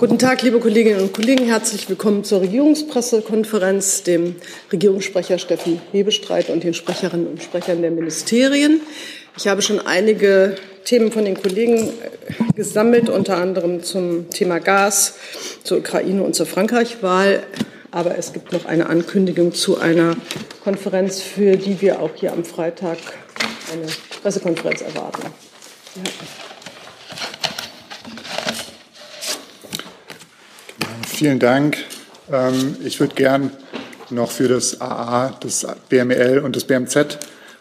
Guten Tag, liebe Kolleginnen und Kollegen. Herzlich willkommen zur Regierungspressekonferenz, dem Regierungssprecher Steffen Hebestreit und den Sprecherinnen und Sprechern der Ministerien. Ich habe schon einige Themen von den Kollegen äh, gesammelt, unter anderem zum Thema Gas, zur Ukraine und zur Frankreich-Wahl. Aber es gibt noch eine Ankündigung zu einer Konferenz, für die wir auch hier am Freitag eine Pressekonferenz erwarten. Ja. Vielen Dank. Ähm, ich würde gern noch für das AA, das BML und das BMZ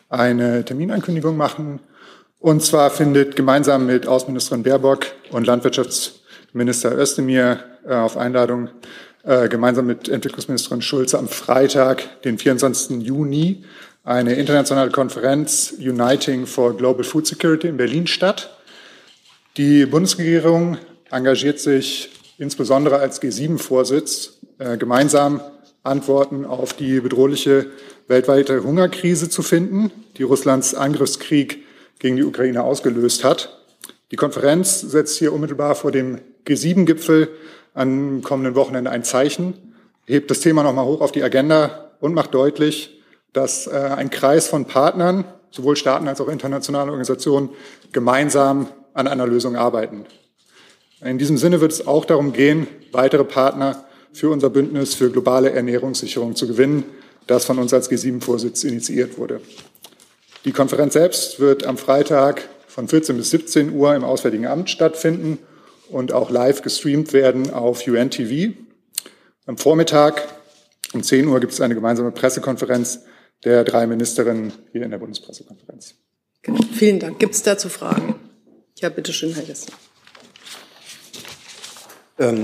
eine Terminankündigung machen. Und zwar findet gemeinsam mit Außenministerin Baerbock und Landwirtschaftsminister Özdemir äh, auf Einladung äh, gemeinsam mit Entwicklungsministerin Schulze am Freitag, den 24. Juni, eine internationale Konferenz Uniting for Global Food Security in Berlin statt. Die Bundesregierung engagiert sich insbesondere als G7-Vorsitz äh, gemeinsam Antworten auf die bedrohliche weltweite Hungerkrise zu finden, die Russlands Angriffskrieg gegen die Ukraine ausgelöst hat. Die Konferenz setzt hier unmittelbar vor dem G7-Gipfel am kommenden Wochenende ein Zeichen, hebt das Thema nochmal hoch auf die Agenda und macht deutlich, dass äh, ein Kreis von Partnern, sowohl Staaten als auch internationale Organisationen, gemeinsam an einer Lösung arbeiten. In diesem Sinne wird es auch darum gehen, weitere Partner für unser Bündnis für globale Ernährungssicherung zu gewinnen, das von uns als G7-Vorsitz initiiert wurde. Die Konferenz selbst wird am Freitag von 14 bis 17 Uhr im Auswärtigen Amt stattfinden und auch live gestreamt werden auf UNTV. Am Vormittag um 10 Uhr gibt es eine gemeinsame Pressekonferenz der drei Ministerinnen hier in der Bundespressekonferenz. Genau. Vielen Dank. Gibt es dazu Fragen? Ja, bitte schön, Herr Jessen. Ähm,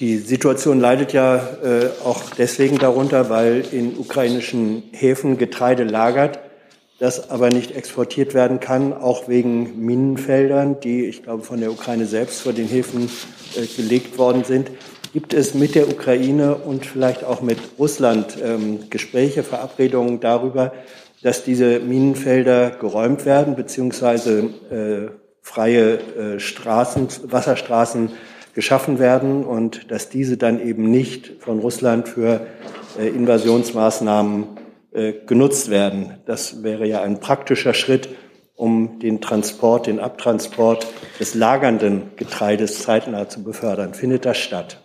die Situation leidet ja äh, auch deswegen darunter, weil in ukrainischen Häfen Getreide lagert, das aber nicht exportiert werden kann, auch wegen Minenfeldern, die, ich glaube, von der Ukraine selbst vor den Häfen äh, gelegt worden sind. Gibt es mit der Ukraine und vielleicht auch mit Russland ähm, Gespräche, Verabredungen darüber, dass diese Minenfelder geräumt werden, beziehungsweise äh, freie äh, Straßen, Wasserstraßen geschaffen werden und dass diese dann eben nicht von Russland für äh, Invasionsmaßnahmen äh, genutzt werden. Das wäre ja ein praktischer Schritt, um den Transport, den Abtransport des lagernden Getreides zeitnah zu befördern. Findet das statt?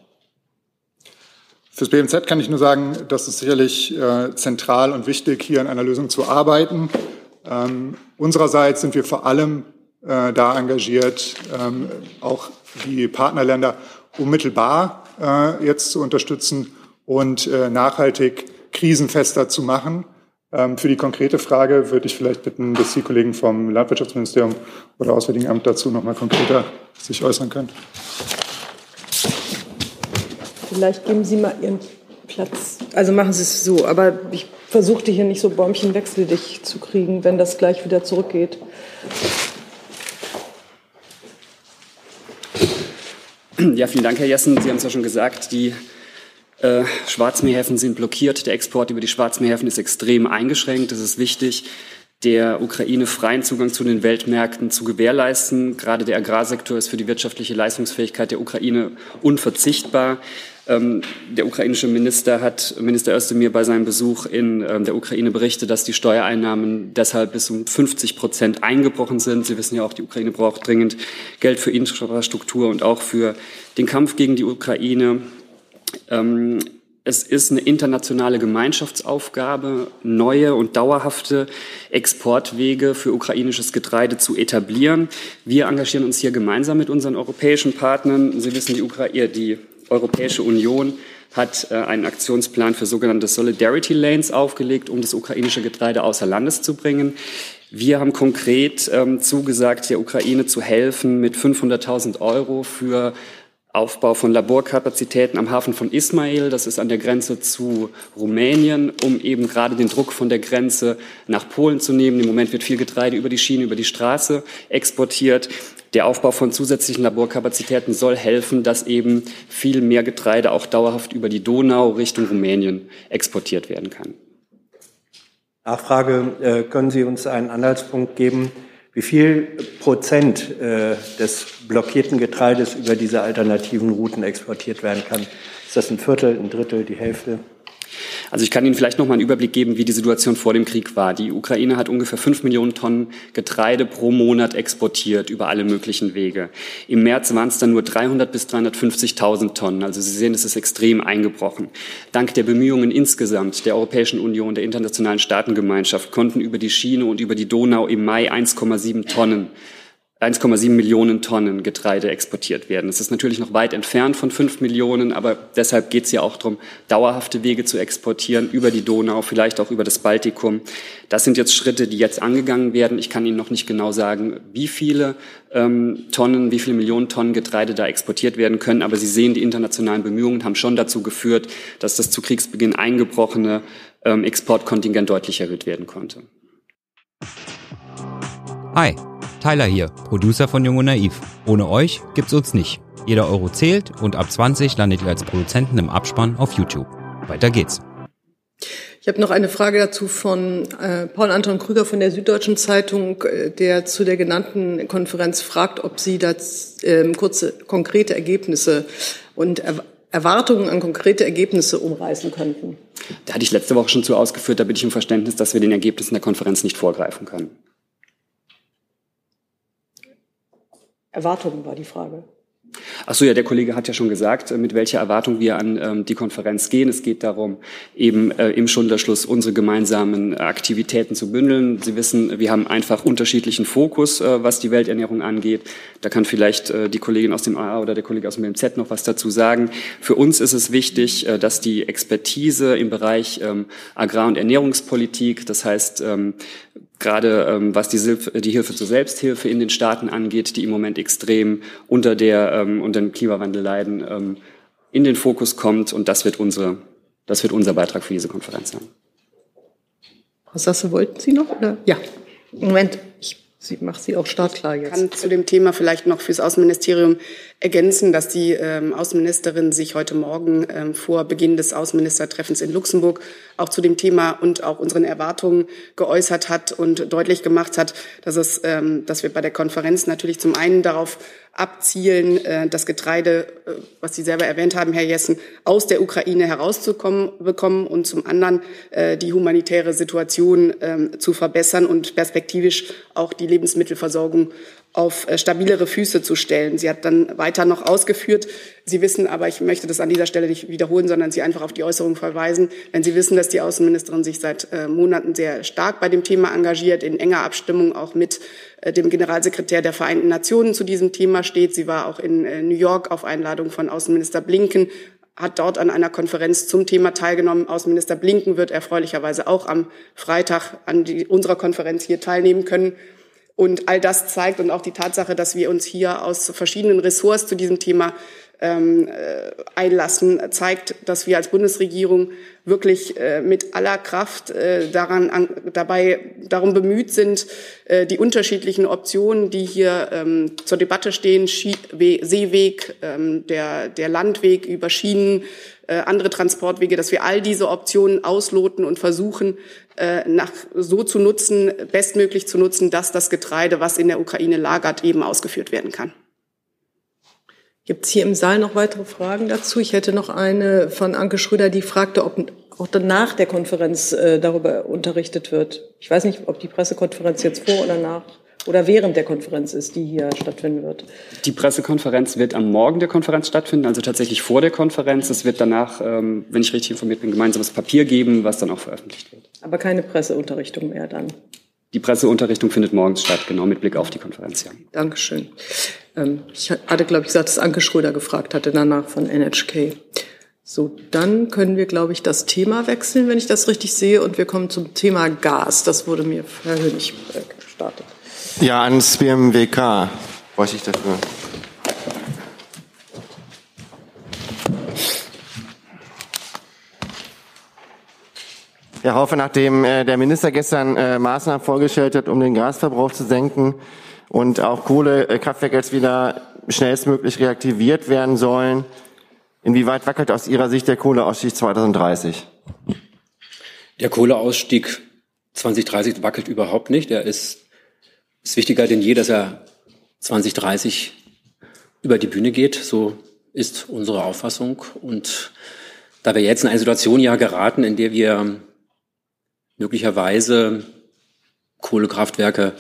Fürs BMZ kann ich nur sagen, dass es sicherlich äh, zentral und wichtig, hier an einer Lösung zu arbeiten. Ähm, unsererseits sind wir vor allem äh, da engagiert, ähm, auch die Partnerländer unmittelbar äh, jetzt zu unterstützen und äh, nachhaltig krisenfester zu machen. Ähm, für die konkrete Frage würde ich vielleicht bitten, dass die Kollegen vom Landwirtschaftsministerium oder Auswärtigen Amt dazu noch mal konkreter sich äußern können. Vielleicht geben Sie mal Ihren Platz. Also machen Sie es so, aber ich versuchte hier nicht so bäumchenwechselig zu kriegen, wenn das gleich wieder zurückgeht. Ja, vielen Dank, Herr Jessen. Sie haben es ja schon gesagt, die äh, Schwarzmeerhäfen sind blockiert. Der Export über die Schwarzmeerhäfen ist extrem eingeschränkt. Es ist wichtig, der Ukraine freien Zugang zu den Weltmärkten zu gewährleisten. Gerade der Agrarsektor ist für die wirtschaftliche Leistungsfähigkeit der Ukraine unverzichtbar. Ähm, der ukrainische Minister hat, Minister Özdemir bei seinem Besuch in ähm, der Ukraine berichtet, dass die Steuereinnahmen deshalb bis um 50 Prozent eingebrochen sind. Sie wissen ja auch, die Ukraine braucht dringend Geld für Infrastruktur und auch für den Kampf gegen die Ukraine. Ähm, es ist eine internationale Gemeinschaftsaufgabe, neue und dauerhafte Exportwege für ukrainisches Getreide zu etablieren. Wir engagieren uns hier gemeinsam mit unseren europäischen Partnern. Sie wissen, die, Ukraine, die Europäische Union hat äh, einen Aktionsplan für sogenannte Solidarity Lanes aufgelegt, um das ukrainische Getreide außer Landes zu bringen. Wir haben konkret ähm, zugesagt, der Ukraine zu helfen mit 500.000 Euro für Aufbau von Laborkapazitäten am Hafen von Ismail, das ist an der Grenze zu Rumänien, um eben gerade den Druck von der Grenze nach Polen zu nehmen. Im Moment wird viel Getreide über die Schiene, über die Straße exportiert. Der Aufbau von zusätzlichen Laborkapazitäten soll helfen, dass eben viel mehr Getreide auch dauerhaft über die Donau Richtung Rumänien exportiert werden kann. Nachfrage, äh, können Sie uns einen Anhaltspunkt geben, Wie viel Prozent äh, des blockierten Getreides über diese alternativen Routen exportiert werden kann? Ist das ein Viertel, ein Drittel, die Hälfte? Also ich kann Ihnen vielleicht noch mal einen Überblick geben, wie die Situation vor dem Krieg war. Die Ukraine hat ungefähr fünf Millionen Tonnen Getreide pro Monat exportiert über alle möglichen Wege. Im März waren es dann nur 300 bis 350.000 Tonnen. Also Sie sehen, es ist extrem eingebrochen. Dank der Bemühungen insgesamt der Europäischen Union, der internationalen Staatengemeinschaft konnten über die Schiene und über die Donau im Mai 1,7 Tonnen 1,7 Millionen Tonnen Getreide exportiert werden. Das ist natürlich noch weit entfernt von 5 Millionen, aber deshalb geht es ja auch darum, dauerhafte Wege zu exportieren über die Donau, vielleicht auch über das Baltikum. Das sind jetzt Schritte, die jetzt angegangen werden. Ich kann Ihnen noch nicht genau sagen, wie viele ähm, Tonnen, wie viele Millionen Tonnen Getreide da exportiert werden können, aber Sie sehen, die internationalen Bemühungen haben schon dazu geführt, dass das zu Kriegsbeginn eingebrochene ähm, Exportkontingent deutlich erhöht werden konnte. Hi. Tyler hier, Producer von Jung und Naiv. Ohne euch gibt's uns nicht. Jeder Euro zählt und ab 20 landet ihr als Produzenten im Abspann auf YouTube. Weiter geht's. Ich habe noch eine Frage dazu von äh, Paul Anton Krüger von der Süddeutschen Zeitung, äh, der zu der genannten Konferenz fragt, ob Sie da äh, kurze konkrete Ergebnisse und er Erwartungen an konkrete Ergebnisse umreißen könnten. Da hatte ich letzte Woche schon zu ausgeführt, da bitte ich um Verständnis, dass wir den Ergebnissen der Konferenz nicht vorgreifen können. Erwartungen war die Frage. Ach so, ja, der Kollege hat ja schon gesagt, äh, mit welcher Erwartung wir an ähm, die Konferenz gehen. Es geht darum, eben äh, im Schulterschluss unsere gemeinsamen Aktivitäten zu bündeln. Sie wissen, wir haben einfach unterschiedlichen Fokus, äh, was die Welternährung angeht. Da kann vielleicht äh, die Kollegin aus dem AA oder der Kollege aus dem BMZ noch was dazu sagen. Für uns ist es wichtig, äh, dass die Expertise im Bereich ähm, Agrar- und Ernährungspolitik, das heißt ähm, gerade ähm, was die, die, Hilfe zur Selbsthilfe in den Staaten angeht, die im Moment extrem unter der ähm, unter dem Klimawandel leiden, ähm, in den Fokus kommt und das wird unsere das wird unser Beitrag für diese Konferenz sein. Frau Sasse, wollten Sie noch? Oder? Ja. Moment, ich Sie macht sie auch startklar jetzt. Ich kann zu dem Thema vielleicht noch fürs Außenministerium ergänzen, dass die ähm, Außenministerin sich heute Morgen ähm, vor Beginn des Außenministertreffens in Luxemburg auch zu dem Thema und auch unseren Erwartungen geäußert hat und deutlich gemacht hat, dass es, ähm, dass wir bei der Konferenz natürlich zum einen darauf abzielen, äh, das Getreide, äh, was Sie selber erwähnt haben, Herr Jessen, aus der Ukraine herauszukommen bekommen und zum anderen äh, die humanitäre Situation ähm, zu verbessern und perspektivisch auch die Lebensmittelversorgung auf äh, stabilere Füße zu stellen. Sie hat dann weiter noch ausgeführt, Sie wissen, aber ich möchte das an dieser Stelle nicht wiederholen, sondern Sie einfach auf die Äußerung verweisen, wenn Sie wissen, dass die Außenministerin sich seit äh, Monaten sehr stark bei dem Thema engagiert, in enger Abstimmung auch mit äh, dem Generalsekretär der Vereinten Nationen zu diesem Thema steht. Sie war auch in New York auf Einladung von Außenminister Blinken hat dort an einer Konferenz zum Thema teilgenommen. Außenminister Blinken wird erfreulicherweise auch am Freitag an die, unserer Konferenz hier teilnehmen können. Und all das zeigt und auch die Tatsache, dass wir uns hier aus verschiedenen Ressorts zu diesem Thema ähm, äh, einlassen, zeigt, dass wir als Bundesregierung wirklich äh, mit aller Kraft äh, daran an, dabei darum bemüht sind, äh, die unterschiedlichen Optionen, die hier ähm, zur Debatte stehen, Schie Seeweg, ähm, der, der Landweg über Schienen, äh, andere Transportwege, dass wir all diese Optionen ausloten und versuchen, äh, nach, so zu nutzen, bestmöglich zu nutzen, dass das Getreide, was in der Ukraine lagert, eben ausgeführt werden kann. Gibt es hier im Saal noch weitere Fragen dazu? Ich hätte noch eine von Anke Schröder, die fragte, ob auch dann nach der Konferenz äh, darüber unterrichtet wird. Ich weiß nicht, ob die Pressekonferenz jetzt vor oder nach oder während der Konferenz ist, die hier stattfinden wird? Die Pressekonferenz wird am Morgen der Konferenz stattfinden, also tatsächlich vor der Konferenz. Es wird danach, ähm, wenn ich richtig informiert bin, gemeinsames Papier geben, was dann auch veröffentlicht wird. Aber keine Presseunterrichtung mehr dann? Die Presseunterrichtung findet morgens statt, genau mit Blick auf die Konferenz, ja. Dankeschön. Ähm, ich hatte, glaube ich, gesagt, dass Anke Schröder gefragt hatte danach von NHK. So, dann können wir, glaube ich, das Thema wechseln, wenn ich das richtig sehe, und wir kommen zum Thema Gas. Das wurde mir Herr Hönig äh, gestartet. Ja, ans BMWK bräuchte ich dafür. Herr Haufe, nachdem äh, der Minister gestern äh, Maßnahmen vorgestellt hat, um den Gasverbrauch zu senken und auch Kohlekraftwerke jetzt wieder schnellstmöglich reaktiviert werden sollen, inwieweit wackelt aus Ihrer Sicht der Kohleausstieg 2030? Der Kohleausstieg 2030 wackelt überhaupt nicht. Er ist ist wichtiger denn je, dass er 2030 über die Bühne geht. So ist unsere Auffassung. Und da wir jetzt in eine Situation ja geraten, in der wir möglicherweise Kohlekraftwerke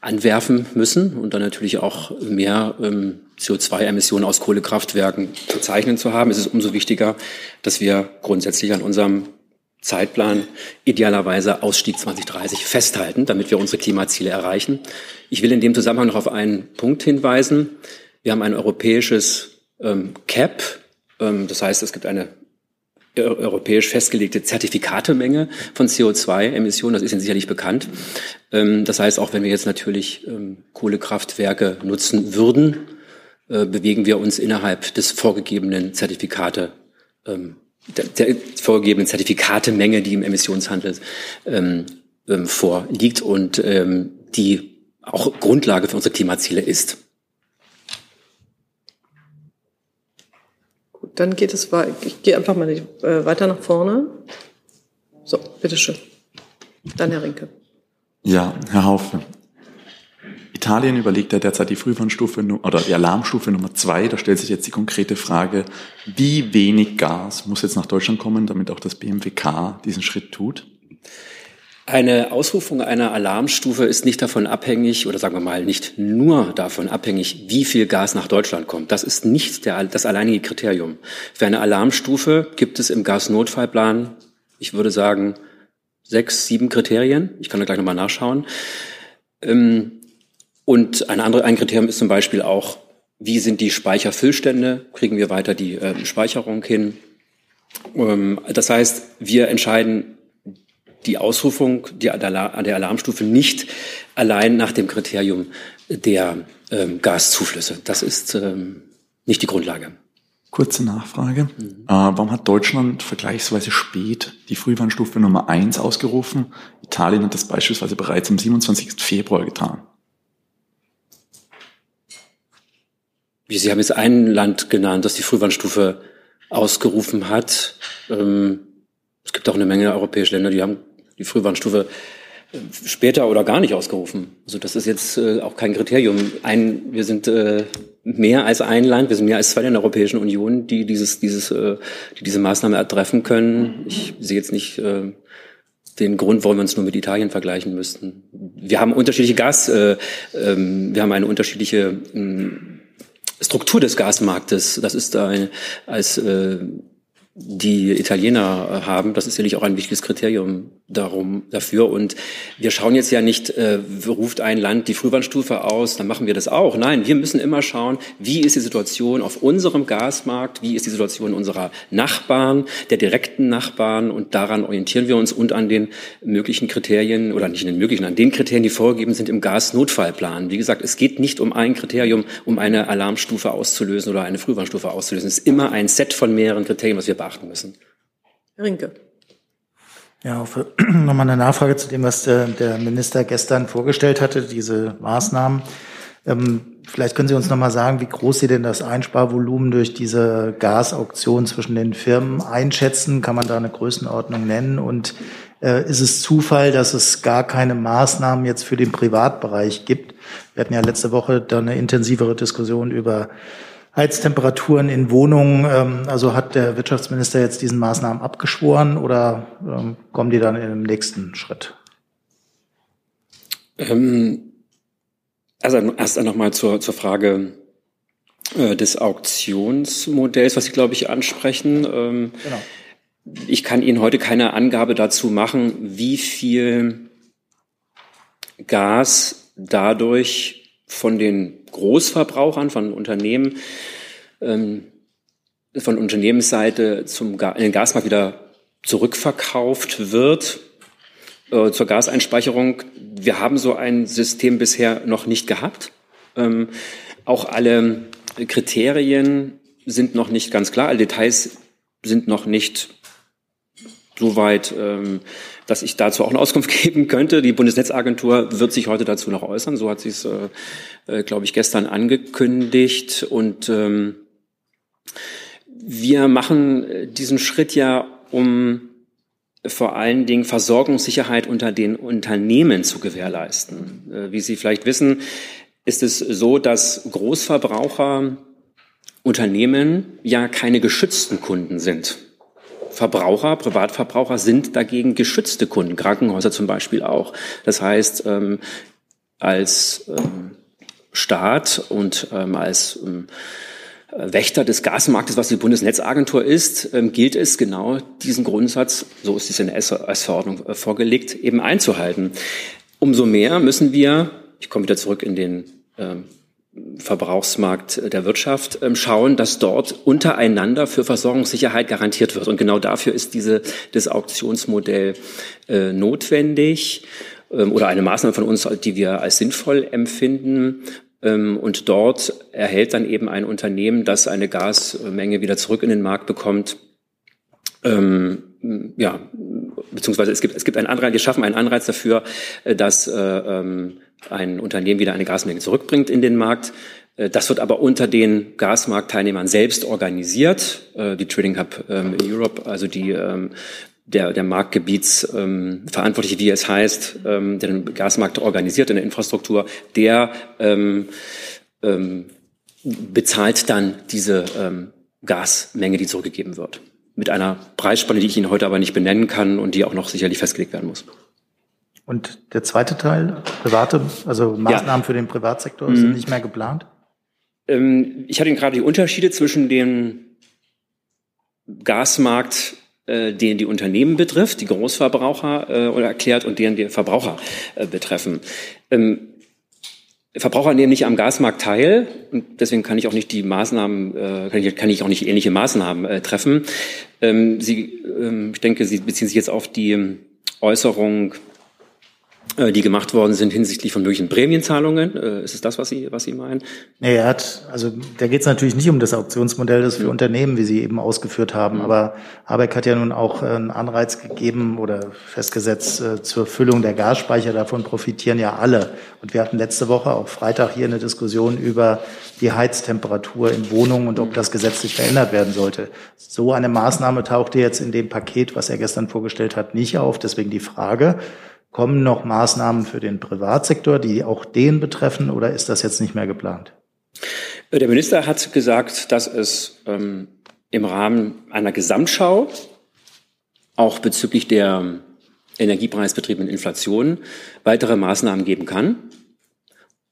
anwerfen müssen und dann natürlich auch mehr ähm, CO2-Emissionen aus Kohlekraftwerken verzeichnen zu haben, ist es umso wichtiger, dass wir grundsätzlich an unserem Zeitplan idealerweise Ausstieg 2030 festhalten, damit wir unsere Klimaziele erreichen. Ich will in dem Zusammenhang noch auf einen Punkt hinweisen. Wir haben ein europäisches ähm, CAP, ähm, das heißt, es gibt eine europäisch festgelegte Zertifikatemenge von CO2-Emissionen. Das ist Ihnen sicherlich bekannt. Ähm, das heißt, auch wenn wir jetzt natürlich ähm, Kohlekraftwerke nutzen würden, äh, bewegen wir uns innerhalb des vorgegebenen Zertifikate, ähm, der, vorgegebenen Zertifikatemenge, die im Emissionshandel vorliegt und die auch Grundlage für unsere Klimaziele ist. Dann geht es weiter. Ich gehe einfach mal äh, weiter nach vorne. So, bitteschön. Dann Herr Rinke. Ja, Herr Haufe. Italien überlegt ja derzeit die Frühwarnstufe oder die Alarmstufe Nummer zwei. Da stellt sich jetzt die konkrete Frage, wie wenig Gas muss jetzt nach Deutschland kommen, damit auch das BMWK diesen Schritt tut? Eine Ausrufung einer Alarmstufe ist nicht davon abhängig, oder sagen wir mal nicht nur davon abhängig, wie viel Gas nach Deutschland kommt. Das ist nicht der, das alleinige Kriterium. Für eine Alarmstufe gibt es im Gasnotfallplan, ich würde sagen, sechs, sieben Kriterien. Ich kann da gleich nochmal nachschauen. Ähm, und ein, andere, ein Kriterium ist zum Beispiel auch, wie sind die Speicherfüllstände? Kriegen wir weiter die äh, Speicherung hin? Ähm, das heißt, wir entscheiden die Ausrufung der, der Alarmstufe nicht allein nach dem Kriterium der ähm, Gaszuflüsse. Das ist ähm, nicht die Grundlage. Kurze Nachfrage. Mhm. Äh, warum hat Deutschland vergleichsweise spät die Frühwarnstufe Nummer eins ausgerufen? Italien hat das beispielsweise bereits am 27. Februar getan. Sie haben jetzt ein Land genannt, das die Frühwarnstufe ausgerufen hat. Ähm, es gibt auch eine Menge europäische Länder, die haben die Frühwarnstufe äh, später oder gar nicht ausgerufen. Also das ist jetzt äh, auch kein Kriterium. Ein, wir sind äh, mehr als ein Land, wir sind mehr als zwei in der Europäischen Union, die dieses, dieses, die diese Maßnahme ertreffen können. Ich sehe jetzt nicht den Grund, warum wir uns nur mit Italien vergleichen müssten. Wir haben unterschiedliche Gas, äh, äh, wir haben eine unterschiedliche äh, Struktur des Gasmarktes. Das ist eine, als äh, die Italiener haben. Das ist sicherlich auch ein wichtiges Kriterium darum, dafür. Und wir schauen jetzt ja nicht, äh, ruft ein Land die Frühwarnstufe aus, dann machen wir das auch. Nein, wir müssen immer schauen, wie ist die Situation auf unserem Gasmarkt, wie ist die Situation unserer Nachbarn, der direkten Nachbarn und daran orientieren wir uns und an den möglichen Kriterien oder nicht in den möglichen, an den Kriterien, die vorgegeben sind im Gasnotfallplan. Wie gesagt, es geht nicht um ein Kriterium, um eine Alarmstufe auszulösen oder eine Frühwarnstufe auszulösen. Es ist immer ein Set von mehreren Kriterien, was wir beachten müssen. Herr Rinke. Ja, nochmal eine Nachfrage zu dem, was der, der, Minister gestern vorgestellt hatte, diese Maßnahmen. Ähm, vielleicht können Sie uns nochmal sagen, wie groß Sie denn das Einsparvolumen durch diese Gasauktion zwischen den Firmen einschätzen? Kann man da eine Größenordnung nennen? Und äh, ist es Zufall, dass es gar keine Maßnahmen jetzt für den Privatbereich gibt? Wir hatten ja letzte Woche da eine intensivere Diskussion über Heiztemperaturen in Wohnungen. Ähm, also hat der Wirtschaftsminister jetzt diesen Maßnahmen abgeschworen oder ähm, kommen die dann in dem nächsten Schritt? Ähm, also erst einmal zur, zur Frage äh, des Auktionsmodells, was Sie, glaube ich, ansprechen. Ähm, genau. Ich kann Ihnen heute keine Angabe dazu machen, wie viel Gas dadurch von den Großverbrauchern, von Unternehmen, ähm, von Unternehmensseite zum Ga in den Gasmarkt wieder zurückverkauft wird äh, zur Gaseinspeicherung. Wir haben so ein System bisher noch nicht gehabt. Ähm, auch alle Kriterien sind noch nicht ganz klar, alle Details sind noch nicht so weit ähm, dass ich dazu auch eine Auskunft geben könnte. Die Bundesnetzagentur wird sich heute dazu noch äußern. So hat sie es, äh, äh, glaube ich, gestern angekündigt. Und ähm, wir machen diesen Schritt ja, um vor allen Dingen Versorgungssicherheit unter den Unternehmen zu gewährleisten. Äh, wie Sie vielleicht wissen, ist es so, dass Großverbraucher Unternehmen ja keine geschützten Kunden sind. Verbraucher, Privatverbraucher sind dagegen geschützte Kunden, Krankenhäuser zum Beispiel auch. Das heißt, ähm, als ähm, Staat und ähm, als ähm, Wächter des Gasmarktes, was die Bundesnetzagentur ist, ähm, gilt es genau diesen Grundsatz, so ist es in der S-Verordnung äh, vorgelegt, eben einzuhalten. Umso mehr müssen wir, ich komme wieder zurück in den ähm, Verbrauchsmarkt der Wirtschaft ähm, schauen, dass dort untereinander für Versorgungssicherheit garantiert wird. Und genau dafür ist diese, das Auktionsmodell äh, notwendig ähm, oder eine Maßnahme von uns, die wir als sinnvoll empfinden. Ähm, und dort erhält dann eben ein Unternehmen, das eine Gasmenge wieder zurück in den Markt bekommt, ähm, ja, beziehungsweise es gibt, es gibt einen Anreiz, wir schaffen einen Anreiz dafür, äh, dass äh, ähm, ein Unternehmen wieder eine Gasmenge zurückbringt in den Markt. Äh, das wird aber unter den Gasmarktteilnehmern selbst organisiert. Äh, die Trading Hub ähm, Europe, also die ähm, der, der Marktgebiets ähm, wie es heißt, der den Gasmarkt organisiert in der Infrastruktur, der ähm, ähm, bezahlt dann diese ähm, Gasmenge, die zurückgegeben wird mit einer Preisspanne, die ich Ihnen heute aber nicht benennen kann und die auch noch sicherlich festgelegt werden muss. Und der zweite Teil, private, also Maßnahmen ja. für den Privatsektor, mhm. sind nicht mehr geplant? Ähm, ich hatte Ihnen gerade die Unterschiede zwischen dem Gasmarkt, äh, den die Unternehmen betrifft, die Großverbraucher äh, erklärt und deren die Verbraucher äh, betreffen. Ähm, Verbraucher nehmen nicht am Gasmarkt teil und deswegen kann ich auch nicht die Maßnahmen, äh, kann, ich, kann ich auch nicht ähnliche Maßnahmen äh, treffen. Ähm, Sie, ähm, ich denke, Sie beziehen sich jetzt auf die Äußerung die gemacht worden sind hinsichtlich von möglichen Prämienzahlungen. Äh, ist es das, was Sie, was Sie meinen? Nee, er hat, also da geht es natürlich nicht um das Auktionsmodell, das für ja. Unternehmen, wie Sie eben ausgeführt haben. Ja. Aber Habeck hat ja nun auch äh, einen Anreiz gegeben oder festgesetzt zur Füllung der Gasspeicher. Davon profitieren ja alle. Und wir hatten letzte Woche, auch Freitag, hier eine Diskussion über die Heiztemperatur in Wohnungen und ob das gesetzlich verändert werden sollte. So eine Maßnahme tauchte jetzt in dem Paket, was er gestern vorgestellt hat, nicht auf. Deswegen die Frage, Kommen noch Maßnahmen für den Privatsektor, die auch den betreffen, oder ist das jetzt nicht mehr geplant? Der Minister hat gesagt, dass es ähm, im Rahmen einer Gesamtschau auch bezüglich der energiepreisbetriebenen Inflation weitere Maßnahmen geben kann.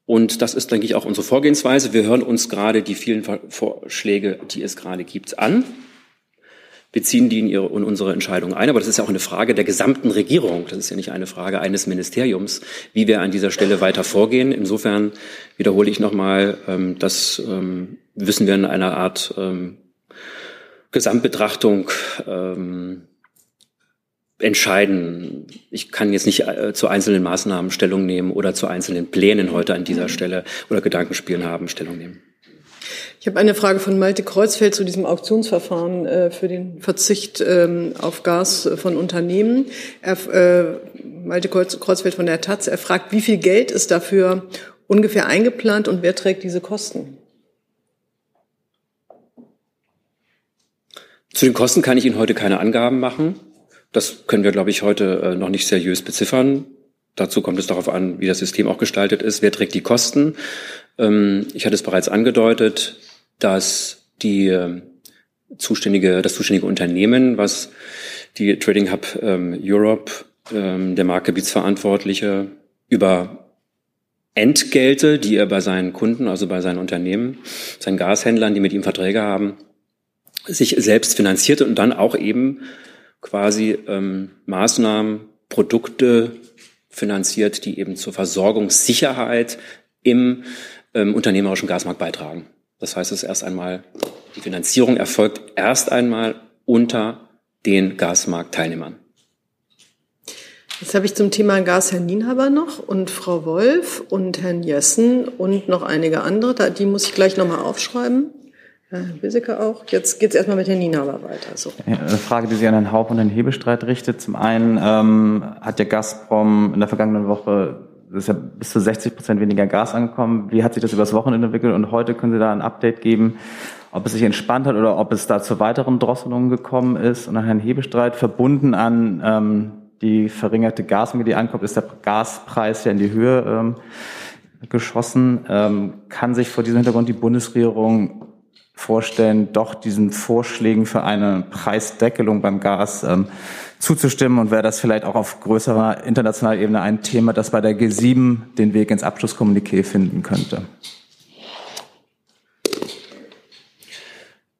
Und das ist, denke ich, auch unsere Vorgehensweise. Wir hören uns gerade die vielen Vorschläge, die es gerade gibt, an beziehen die in, ihre, in unsere Entscheidung ein. Aber das ist ja auch eine Frage der gesamten Regierung. Das ist ja nicht eine Frage eines Ministeriums, wie wir an dieser Stelle weiter vorgehen. Insofern wiederhole ich nochmal, ähm, das ähm, wissen wir in einer Art ähm, Gesamtbetrachtung ähm, entscheiden. Ich kann jetzt nicht äh, zu einzelnen Maßnahmen Stellung nehmen oder zu einzelnen Plänen heute an dieser Stelle oder Gedankenspielen haben Stellung nehmen. Ich habe eine Frage von Malte Kreuzfeld zu diesem Auktionsverfahren äh, für den Verzicht ähm, auf Gas äh, von Unternehmen. Er, äh, Malte Kreuzfeld von der Taz, er fragt, wie viel Geld ist dafür ungefähr eingeplant und wer trägt diese Kosten? Zu den Kosten kann ich Ihnen heute keine Angaben machen. Das können wir, glaube ich, heute äh, noch nicht seriös beziffern. Dazu kommt es darauf an, wie das System auch gestaltet ist. Wer trägt die Kosten? Ähm, ich hatte es bereits angedeutet dass die ähm, zuständige, das zuständige Unternehmen, was die Trading Hub ähm, Europe, ähm, der Marktgebietsverantwortliche, über Entgelte, die er bei seinen Kunden, also bei seinen Unternehmen, seinen Gashändlern, die mit ihm Verträge haben, sich selbst finanzierte und dann auch eben quasi ähm, Maßnahmen, Produkte finanziert, die eben zur Versorgungssicherheit im ähm, unternehmerischen Gasmarkt beitragen. Das heißt, es erst einmal, die Finanzierung erfolgt erst einmal unter den Gasmarktteilnehmern. Jetzt habe ich zum Thema Gas Herrn Nienhaber noch und Frau Wolf und Herrn Jessen und noch einige andere. Die muss ich gleich nochmal aufschreiben. Herr Wiseke auch. Jetzt geht es erstmal mit Herrn Nienhaber weiter. So. Eine Frage, die sich an Herrn Haupt und Herrn Hebestreit richtet. Zum einen ähm, hat der Gazprom in der vergangenen Woche ist ja bis zu 60 Prozent weniger Gas angekommen. Wie hat sich das übers Wochenende entwickelt? Und heute können Sie da ein Update geben, ob es sich entspannt hat oder ob es da zu weiteren Drosselungen gekommen ist. Und an Herrn Hebestreit verbunden an ähm, die verringerte Gasmenge, die ankommt, ist der Gaspreis ja in die Höhe ähm, geschossen. Ähm, kann sich vor diesem Hintergrund die Bundesregierung vorstellen, doch diesen Vorschlägen für eine Preisdeckelung beim Gas ähm, zuzustimmen und wäre das vielleicht auch auf größerer internationaler Ebene ein Thema, das bei der G7 den Weg ins Abschlusskommuniqué finden könnte?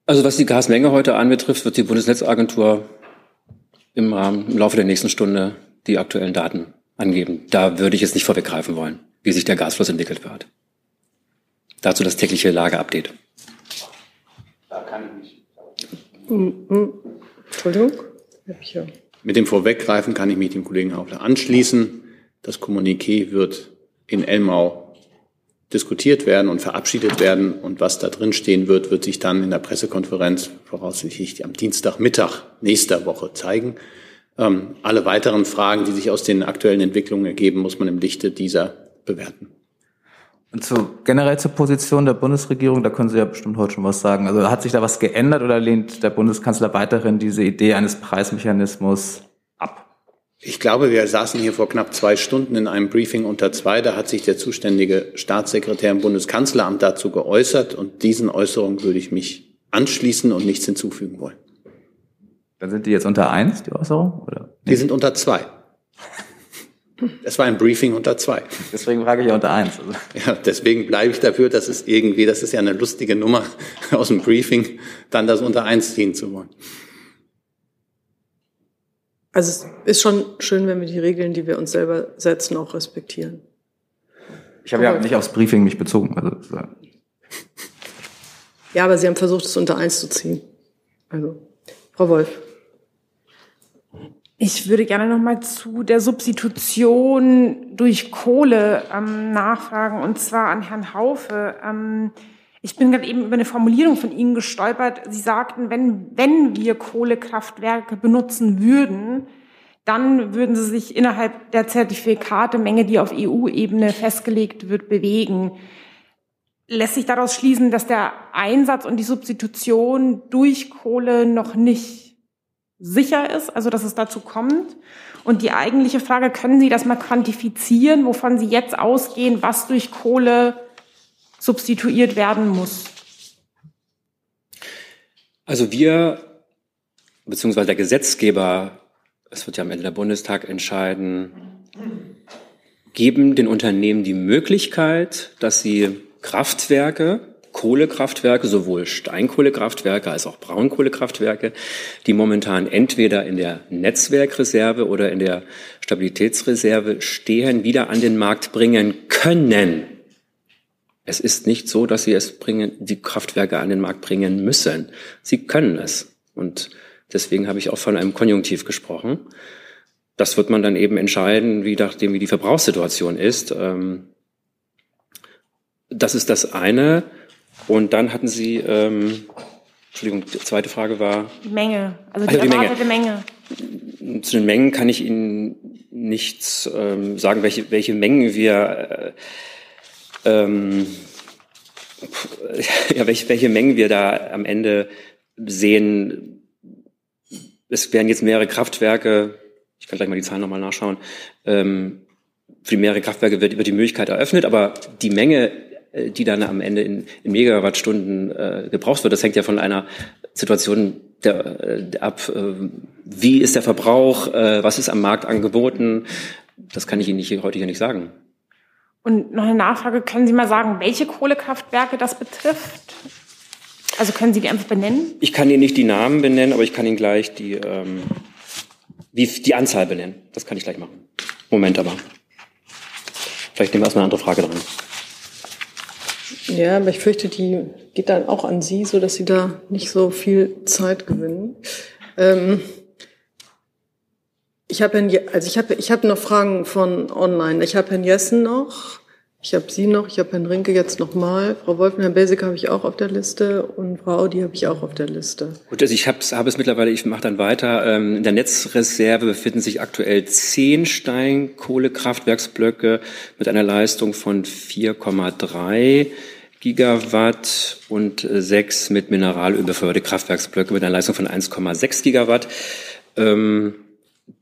Also was die Gasmenge heute anbetrifft, wird die Bundesnetzagentur im, Rahmen, im Laufe der nächsten Stunde die aktuellen Daten angeben. Da würde ich jetzt nicht vorweggreifen wollen, wie sich der Gasfluss entwickelt wird. Dazu das tägliche Lagerupdate. Da kann ich nicht. Entschuldigung. Mit dem Vorweggreifen kann ich mich dem Kollegen Hauptler anschließen. Das Kommuniqué wird in Elmau diskutiert werden und verabschiedet werden. Und was da drin stehen wird, wird sich dann in der Pressekonferenz voraussichtlich am Dienstagmittag nächster Woche zeigen. Ähm, alle weiteren Fragen, die sich aus den aktuellen Entwicklungen ergeben, muss man im Lichte dieser bewerten. Und zu, generell zur Position der Bundesregierung, da können Sie ja bestimmt heute schon was sagen. Also hat sich da was geändert oder lehnt der Bundeskanzler weiterhin diese Idee eines Preismechanismus ab? Ich glaube, wir saßen hier vor knapp zwei Stunden in einem Briefing unter zwei. Da hat sich der zuständige Staatssekretär im Bundeskanzleramt dazu geäußert und diesen Äußerungen würde ich mich anschließen und nichts hinzufügen wollen. Dann sind die jetzt unter eins, die Äußerung? Oder? Die sind unter zwei. Es war ein Briefing unter zwei. Deswegen frage ich ja unter eins. Also. Ja, deswegen bleibe ich dafür, dass es irgendwie, das ist ja eine lustige Nummer aus dem Briefing, dann das unter eins ziehen zu wollen. Also es ist schon schön, wenn wir die Regeln, die wir uns selber setzen, auch respektieren. Ich habe ja nicht aufs Briefing mich bezogen. Also, ja, aber Sie haben versucht, es unter eins zu ziehen. Also, Frau Wolf. Ich würde gerne noch mal zu der Substitution durch Kohle ähm, nachfragen, und zwar an Herrn Haufe. Ähm, ich bin gerade eben über eine Formulierung von Ihnen gestolpert. Sie sagten, wenn, wenn wir Kohlekraftwerke benutzen würden, dann würden sie sich innerhalb der Zertifikatemenge, die auf EU-Ebene festgelegt wird, bewegen. Lässt sich daraus schließen, dass der Einsatz und die Substitution durch Kohle noch nicht sicher ist, also dass es dazu kommt. Und die eigentliche Frage, können Sie das mal quantifizieren, wovon Sie jetzt ausgehen, was durch Kohle substituiert werden muss? Also wir, beziehungsweise der Gesetzgeber, es wird ja am Ende der Bundestag entscheiden, geben den Unternehmen die Möglichkeit, dass sie Kraftwerke Kohlekraftwerke, sowohl Steinkohlekraftwerke als auch Braunkohlekraftwerke, die momentan entweder in der Netzwerkreserve oder in der Stabilitätsreserve stehen, wieder an den Markt bringen können. Es ist nicht so, dass sie es bringen, die Kraftwerke an den Markt bringen müssen. Sie können es. Und deswegen habe ich auch von einem Konjunktiv gesprochen. Das wird man dann eben entscheiden, wie nachdem wie die Verbrauchssituation ist. Ähm, das ist das eine. Und dann hatten Sie, ähm, Entschuldigung, die zweite Frage war. Die Menge, also die, also die erwartete Menge. Menge. Zu den Mengen kann ich Ihnen nichts ähm, sagen, welche, welche Mengen wir, äh, ähm, ja, welche, welche Mengen wir da am Ende sehen. Es werden jetzt mehrere Kraftwerke, ich kann gleich mal die Zahlen nochmal nachschauen, ähm, für die mehrere Kraftwerke wird über die Möglichkeit eröffnet, aber die Menge die dann am Ende in, in Megawattstunden äh, gebraucht wird. Das hängt ja von einer Situation der, äh, ab, äh, wie ist der Verbrauch, äh, was ist am Markt angeboten. Das kann ich Ihnen nicht, heute hier nicht sagen. Und noch eine Nachfrage, können Sie mal sagen, welche Kohlekraftwerke das betrifft? Also können Sie die einfach benennen? Ich kann Ihnen nicht die Namen benennen, aber ich kann Ihnen gleich die, ähm, wie, die Anzahl benennen. Das kann ich gleich machen. Moment aber. Vielleicht nehmen wir erstmal eine andere Frage dran. Ja, aber ich fürchte, die geht dann auch an Sie, so dass Sie da nicht so viel Zeit gewinnen. Ähm, ich habe also ich habe ich habe noch Fragen von online. Ich habe Herrn Jessen noch, ich habe Sie noch, ich habe Herrn Rinke jetzt noch mal, Frau Wolf und Herrn Basic habe ich auch auf der Liste und Frau Audi habe ich auch auf der Liste. Gut, also ich habe hab es mittlerweile, ich mache dann weiter. Ähm, in der Netzreserve befinden sich aktuell zehn Steinkohlekraftwerksblöcke mit einer Leistung von 4,3 Gigawatt und äh, sechs mit Mineralöl beförderte Kraftwerksblöcke mit einer Leistung von 1,6 Gigawatt. Ähm,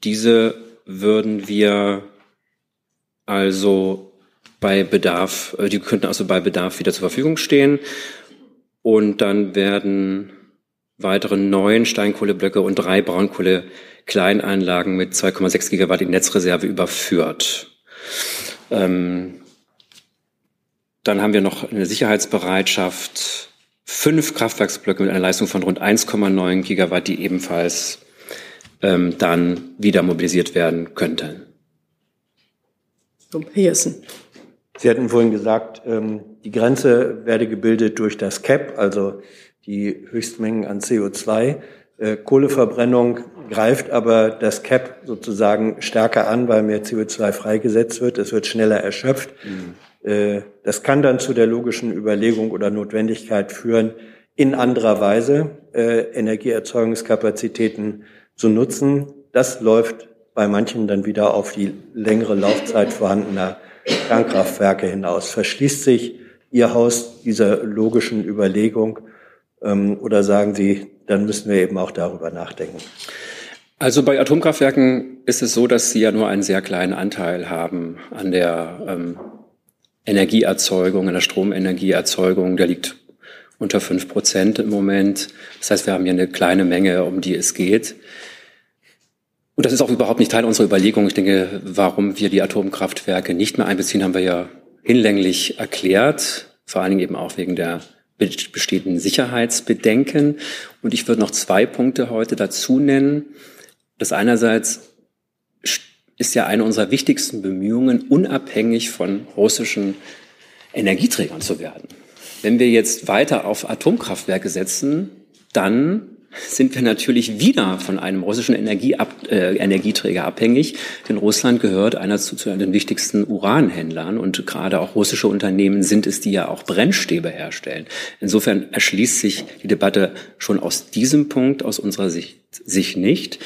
diese würden wir also bei Bedarf, äh, die könnten also bei Bedarf wieder zur Verfügung stehen. Und dann werden weitere neun Steinkohleblöcke und drei Braunkohle-Kleinanlagen mit 2,6 Gigawatt in Netzreserve überführt. Ähm, dann haben wir noch eine Sicherheitsbereitschaft, fünf Kraftwerksblöcke mit einer Leistung von rund 1,9 Gigawatt, die ebenfalls ähm, dann wieder mobilisiert werden könnten. Herr Jessen. Sie hatten vorhin gesagt, ähm, die Grenze werde gebildet durch das CAP, also die Höchstmengen an CO2. Äh, Kohleverbrennung greift aber das CAP sozusagen stärker an, weil mehr CO2 freigesetzt wird. Es wird schneller erschöpft. Mhm. Äh, das kann dann zu der logischen Überlegung oder Notwendigkeit führen, in anderer Weise äh, Energieerzeugungskapazitäten zu nutzen. Das läuft bei manchen dann wieder auf die längere Laufzeit vorhandener Kernkraftwerke hinaus. Verschließt sich Ihr Haus dieser logischen Überlegung ähm, oder sagen Sie, dann müssen wir eben auch darüber nachdenken? Also bei Atomkraftwerken ist es so, dass sie ja nur einen sehr kleinen Anteil haben an der ähm, Energieerzeugung, an der Stromenergieerzeugung. Der liegt unter fünf Prozent im Moment. Das heißt, wir haben hier eine kleine Menge, um die es geht. Und das ist auch überhaupt nicht Teil unserer Überlegung. Ich denke, warum wir die Atomkraftwerke nicht mehr einbeziehen, haben wir ja hinlänglich erklärt. Vor allen Dingen eben auch wegen der bestehenden Sicherheitsbedenken. Und ich würde noch zwei Punkte heute dazu nennen. Das einerseits ist ja eine unserer wichtigsten Bemühungen, unabhängig von russischen Energieträgern zu werden. Wenn wir jetzt weiter auf Atomkraftwerke setzen, dann sind wir natürlich wieder von einem russischen Energieab äh, Energieträger abhängig, denn Russland gehört einer zu, zu den wichtigsten Uranhändlern und gerade auch russische Unternehmen sind es, die ja auch Brennstäbe herstellen. Insofern erschließt sich die Debatte schon aus diesem Punkt aus unserer Sicht sich nicht.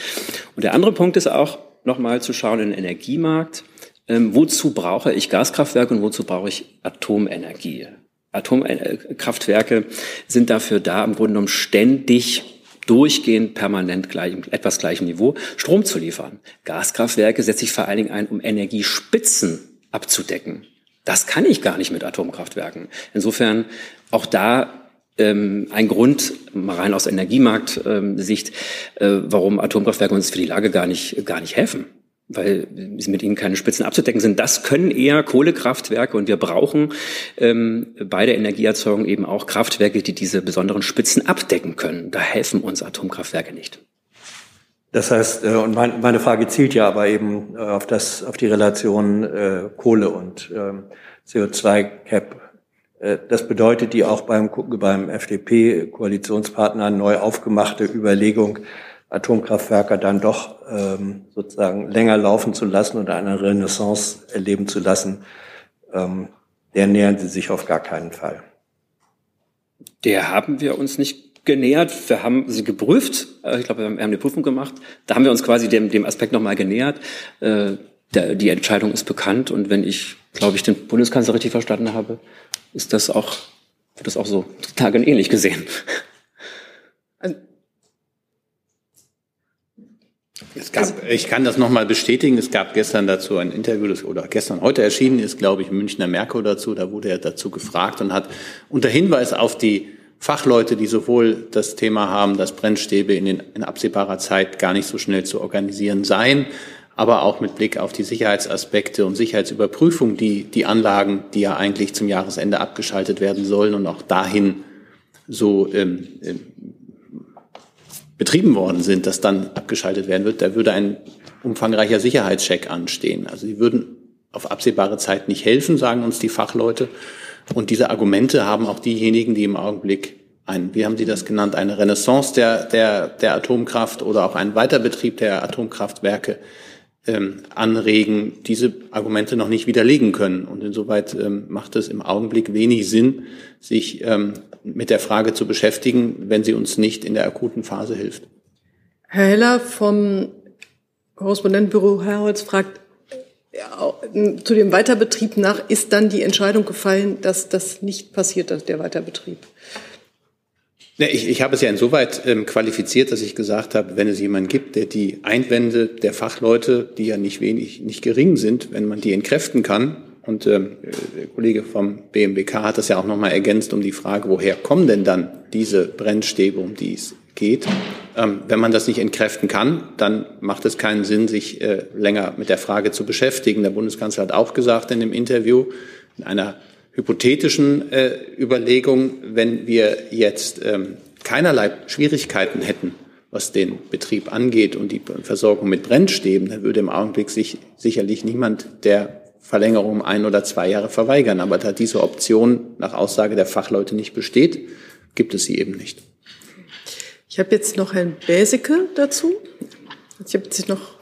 Und der andere Punkt ist auch nochmal zu schauen in den Energiemarkt. Ähm, wozu brauche ich Gaskraftwerke und wozu brauche ich Atomenergie? Atomkraftwerke sind dafür da, im Grunde genommen ständig durchgehend permanent gleich, etwas gleichem Niveau Strom zu liefern. Gaskraftwerke setze ich vor allen Dingen ein, um Energiespitzen abzudecken. Das kann ich gar nicht mit Atomkraftwerken. Insofern auch da ein Grund, mal rein aus Energiemarkt-Sicht, äh, warum Atomkraftwerke uns für die Lage gar nicht, gar nicht helfen weil sie mit ihnen keine Spitzen abzudecken sind. Das können eher Kohlekraftwerke und wir brauchen ähm, bei der Energieerzeugung eben auch Kraftwerke, die diese besonderen Spitzen abdecken können. Da helfen uns Atomkraftwerke nicht. Das heißt, äh, und mein, meine Frage zielt ja aber eben äh, auf das, auf die Relation äh, Kohle und ähm, CO2-Cap. Äh, das bedeutet die auch beim, beim FDP-Koalitionspartner neu aufgemachte Überlegung, Atomkraftwerke dann doch ähm, sozusagen länger laufen zu lassen oder eine Renaissance erleben zu lassen, ähm, der nähern Sie sich auf gar keinen Fall. Der haben wir uns nicht genähert. Wir haben sie geprüft. Äh, ich glaube, wir haben eine Prüfung gemacht. Da haben wir uns quasi dem, dem Aspekt nochmal genähert. Äh, der, die Entscheidung ist bekannt und wenn ich, glaube ich, den Bundeskanzler richtig verstanden habe, ist das auch, wird das auch so tagenähnlich gesehen. Es gab, ich kann das nochmal bestätigen. Es gab gestern dazu ein Interview, das oder gestern heute erschienen ist, glaube ich, Münchner Merkur dazu. Da wurde er dazu gefragt und hat unter Hinweis auf die Fachleute, die sowohl das Thema haben, dass Brennstäbe in, den, in absehbarer Zeit gar nicht so schnell zu organisieren seien, aber auch mit Blick auf die Sicherheitsaspekte und Sicherheitsüberprüfung, die die Anlagen, die ja eigentlich zum Jahresende abgeschaltet werden sollen und auch dahin so ähm, ähm betrieben worden sind, das dann abgeschaltet werden wird, da würde ein umfangreicher Sicherheitscheck anstehen. Also sie würden auf absehbare Zeit nicht helfen, sagen uns die Fachleute. Und diese Argumente haben auch diejenigen, die im Augenblick ein, wie haben Sie das genannt, eine Renaissance der, der, der Atomkraft oder auch einen Weiterbetrieb der Atomkraftwerke ähm, anregen, diese Argumente noch nicht widerlegen können. Und insoweit ähm, macht es im Augenblick wenig Sinn, sich ähm, mit der Frage zu beschäftigen, wenn sie uns nicht in der akuten Phase hilft. Herr Heller vom Korrespondentenbüro Herholz fragt, zu dem Weiterbetrieb nach ist dann die Entscheidung gefallen, dass das nicht passiert, der Weiterbetrieb. Ich, ich habe es ja insoweit ähm, qualifiziert, dass ich gesagt habe, wenn es jemanden gibt, der die Einwände der Fachleute, die ja nicht wenig, nicht gering sind, wenn man die entkräften kann, und ähm, der Kollege vom BMWK hat das ja auch nochmal ergänzt um die Frage, woher kommen denn dann diese Brennstäbe, um die es geht? Ähm, wenn man das nicht entkräften kann, dann macht es keinen Sinn, sich äh, länger mit der Frage zu beschäftigen. Der Bundeskanzler hat auch gesagt in dem Interview, in einer hypothetischen äh, Überlegung, wenn wir jetzt ähm, keinerlei Schwierigkeiten hätten, was den Betrieb angeht und die Versorgung mit Brennstäben, dann würde im Augenblick sich sicherlich niemand der Verlängerung um ein oder zwei Jahre verweigern. Aber da diese Option nach Aussage der Fachleute nicht besteht, gibt es sie eben nicht. Ich habe jetzt noch Herrn Bäseke dazu. Ich habe jetzt noch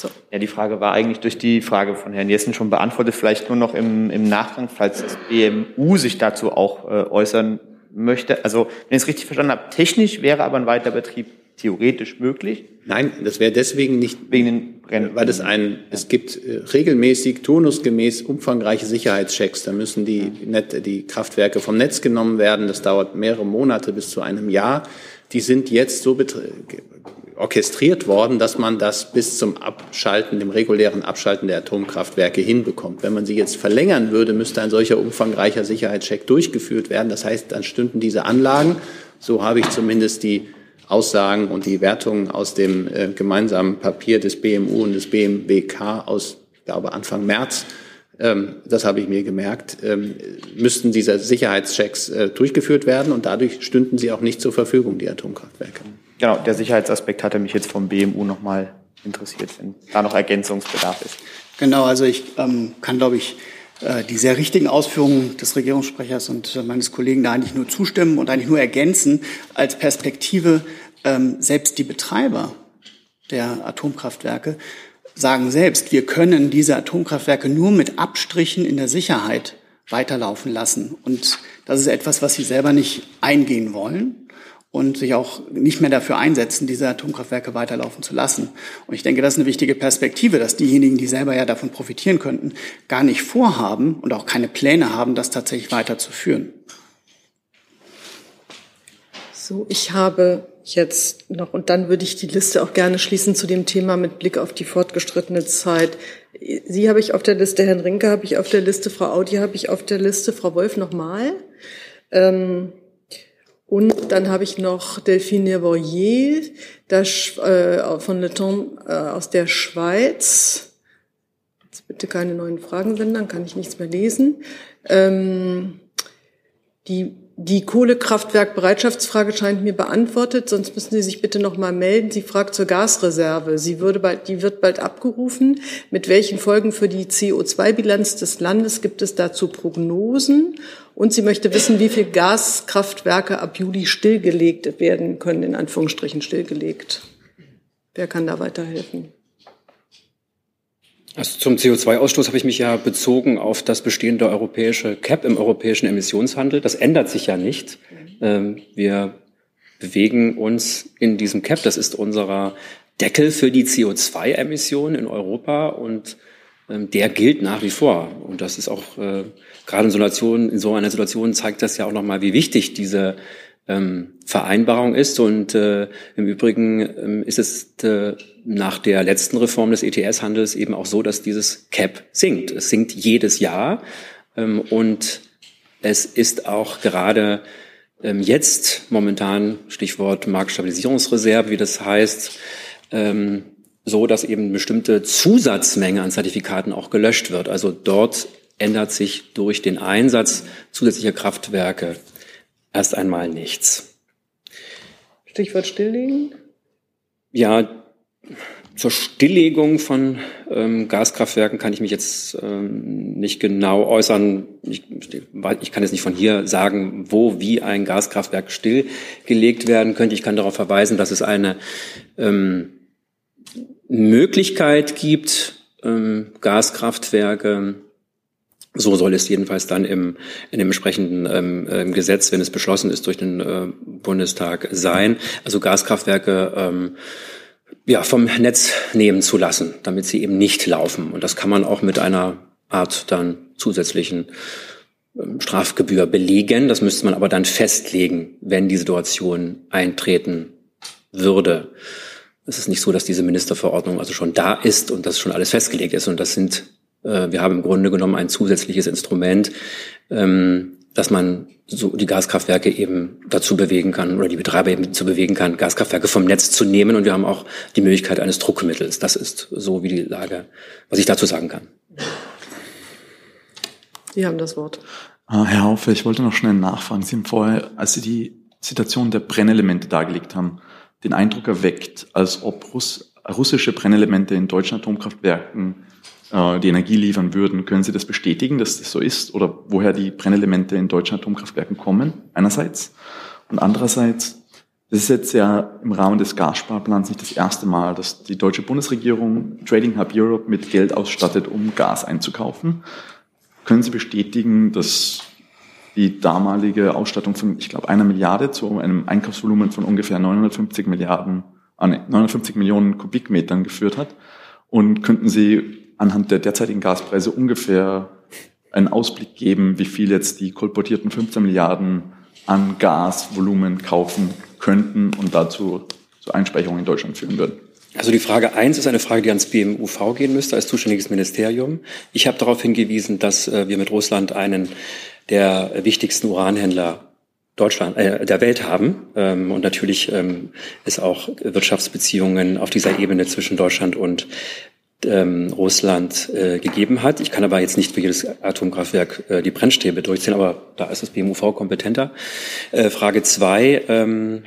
so. Ja, die Frage war eigentlich durch die Frage von Herrn Jessen schon beantwortet. Vielleicht nur noch im, im Nachgang, falls das BMU sich dazu auch äh, äußern möchte. Also, wenn ich es richtig verstanden habe, technisch wäre aber ein Weiterbetrieb theoretisch möglich. Nein, das wäre deswegen nicht, wegen den Brennen. weil es ein, es gibt äh, regelmäßig, turnusgemäß umfangreiche Sicherheitschecks. Da müssen die, die Kraftwerke vom Netz genommen werden. Das dauert mehrere Monate bis zu einem Jahr. Die sind jetzt so orchestriert worden, dass man das bis zum Abschalten, dem regulären Abschalten der Atomkraftwerke hinbekommt. Wenn man sie jetzt verlängern würde, müsste ein solcher umfangreicher Sicherheitscheck durchgeführt werden. Das heißt, dann stünden diese Anlagen, so habe ich zumindest die Aussagen und die Wertungen aus dem äh, gemeinsamen Papier des BMU und des BMWK aus, ich glaube, Anfang März, das habe ich mir gemerkt, ähm, müssten diese Sicherheitschecks äh, durchgeführt werden und dadurch stünden sie auch nicht zur Verfügung, die Atomkraftwerke. Genau, der Sicherheitsaspekt hatte mich jetzt vom BMU nochmal interessiert, wenn da noch Ergänzungsbedarf ist. Genau, also ich ähm, kann, glaube ich, äh, die sehr richtigen Ausführungen des Regierungssprechers und äh, meines Kollegen da eigentlich nur zustimmen und eigentlich nur ergänzen als Perspektive. Ähm, selbst die Betreiber der Atomkraftwerke sagen selbst, wir können diese Atomkraftwerke nur mit Abstrichen in der Sicherheit weiterlaufen lassen. Und das ist etwas, was sie selber nicht eingehen wollen und sich auch nicht mehr dafür einsetzen, diese Atomkraftwerke weiterlaufen zu lassen. Und ich denke, das ist eine wichtige Perspektive, dass diejenigen, die selber ja davon profitieren könnten, gar nicht vorhaben und auch keine Pläne haben, das tatsächlich weiterzuführen. So, ich habe jetzt noch, und dann würde ich die Liste auch gerne schließen zu dem Thema mit Blick auf die fortgeschrittene Zeit. Sie habe ich auf der Liste, Herrn Rinke habe ich auf der Liste, Frau Audi habe ich auf der Liste, Frau Wolf nochmal. Ähm, und dann habe ich noch Delphine Boyer das, äh, von Le Temps äh, aus der Schweiz. Jetzt bitte keine neuen Fragen senden, dann kann ich nichts mehr lesen. Ähm, die die Kohlekraftwerkbereitschaftsfrage scheint mir beantwortet, sonst müssen Sie sich bitte noch mal melden. Sie fragt zur Gasreserve. Sie würde bald, die wird bald abgerufen. Mit welchen Folgen für die CO2-Bilanz des Landes gibt es dazu Prognosen? Und sie möchte wissen, wie viele Gaskraftwerke ab Juli stillgelegt werden können, in Anführungsstrichen stillgelegt. Wer kann da weiterhelfen? Also zum CO2-Ausstoß habe ich mich ja bezogen auf das bestehende europäische CAP im europäischen Emissionshandel. Das ändert sich ja nicht. Ähm, wir bewegen uns in diesem CAP. Das ist unser Deckel für die CO2-Emissionen in Europa und ähm, der gilt nach wie vor. Und das ist auch äh, gerade in so, Situation, in so einer Situation zeigt das ja auch nochmal, wie wichtig diese ähm, Vereinbarung ist. Und äh, im Übrigen ähm, ist es äh, nach der letzten Reform des ETS-Handels eben auch so, dass dieses Cap sinkt. Es sinkt jedes Jahr ähm, und es ist auch gerade ähm, jetzt momentan, Stichwort Marktstabilisierungsreserve, wie das heißt, ähm, so, dass eben bestimmte Zusatzmenge an Zertifikaten auch gelöscht wird. Also dort ändert sich durch den Einsatz zusätzlicher Kraftwerke erst einmal nichts. Stichwort Stilllegen? Ja, zur Stilllegung von ähm, Gaskraftwerken kann ich mich jetzt ähm, nicht genau äußern. Ich, ich, kann jetzt nicht von hier sagen, wo, wie ein Gaskraftwerk stillgelegt werden könnte. Ich kann darauf verweisen, dass es eine ähm, Möglichkeit gibt, ähm, Gaskraftwerke so soll es jedenfalls dann im, in dem entsprechenden ähm, Gesetz, wenn es beschlossen ist, durch den äh, Bundestag sein. Also Gaskraftwerke ähm, ja, vom Netz nehmen zu lassen, damit sie eben nicht laufen. Und das kann man auch mit einer Art dann zusätzlichen ähm, Strafgebühr belegen. Das müsste man aber dann festlegen, wenn die Situation eintreten würde. Es ist nicht so, dass diese Ministerverordnung also schon da ist und das schon alles festgelegt ist. Und das sind, wir haben im Grunde genommen ein zusätzliches Instrument, ähm, dass man so die Gaskraftwerke eben dazu bewegen kann oder die Betreiber eben dazu bewegen kann, Gaskraftwerke vom Netz zu nehmen. Und wir haben auch die Möglichkeit eines Druckmittels. Das ist so wie die Lage, was ich dazu sagen kann. Sie haben das Wort. Ah, Herr Haufe, ich wollte noch schnell nachfragen. Sie haben vorher, als Sie die Situation der Brennelemente dargelegt haben, den Eindruck erweckt, als ob Russ russische Brennelemente in deutschen Atomkraftwerken äh, die Energie liefern würden. Können Sie das bestätigen, dass das so ist? Oder woher die Brennelemente in deutschen Atomkraftwerken kommen, einerseits? Und andererseits, das ist jetzt ja im Rahmen des Gassparplans nicht das erste Mal, dass die deutsche Bundesregierung Trading Hub Europe mit Geld ausstattet, um Gas einzukaufen. Können Sie bestätigen, dass die damalige Ausstattung von, ich glaube, einer Milliarde zu einem Einkaufsvolumen von ungefähr 950 Milliarden, ah, 950 Millionen Kubikmetern geführt hat? Und könnten Sie anhand der derzeitigen Gaspreise ungefähr einen Ausblick geben, wie viel jetzt die kolportierten 15 Milliarden an Gasvolumen kaufen könnten und dazu zu Einspeicherungen in Deutschland führen würden? Also die Frage eins ist eine Frage, die ans BMUV gehen müsste als zuständiges Ministerium. Ich habe darauf hingewiesen, dass äh, wir mit Russland einen der wichtigsten Uranhändler Deutschland, äh, der Welt haben ähm, und natürlich ähm, es auch Wirtschaftsbeziehungen auf dieser Ebene zwischen Deutschland und ähm, Russland äh, gegeben hat. Ich kann aber jetzt nicht für jedes Atomkraftwerk äh, die Brennstäbe durchziehen, aber da ist das BMUV kompetenter. Äh, Frage zwei, ähm,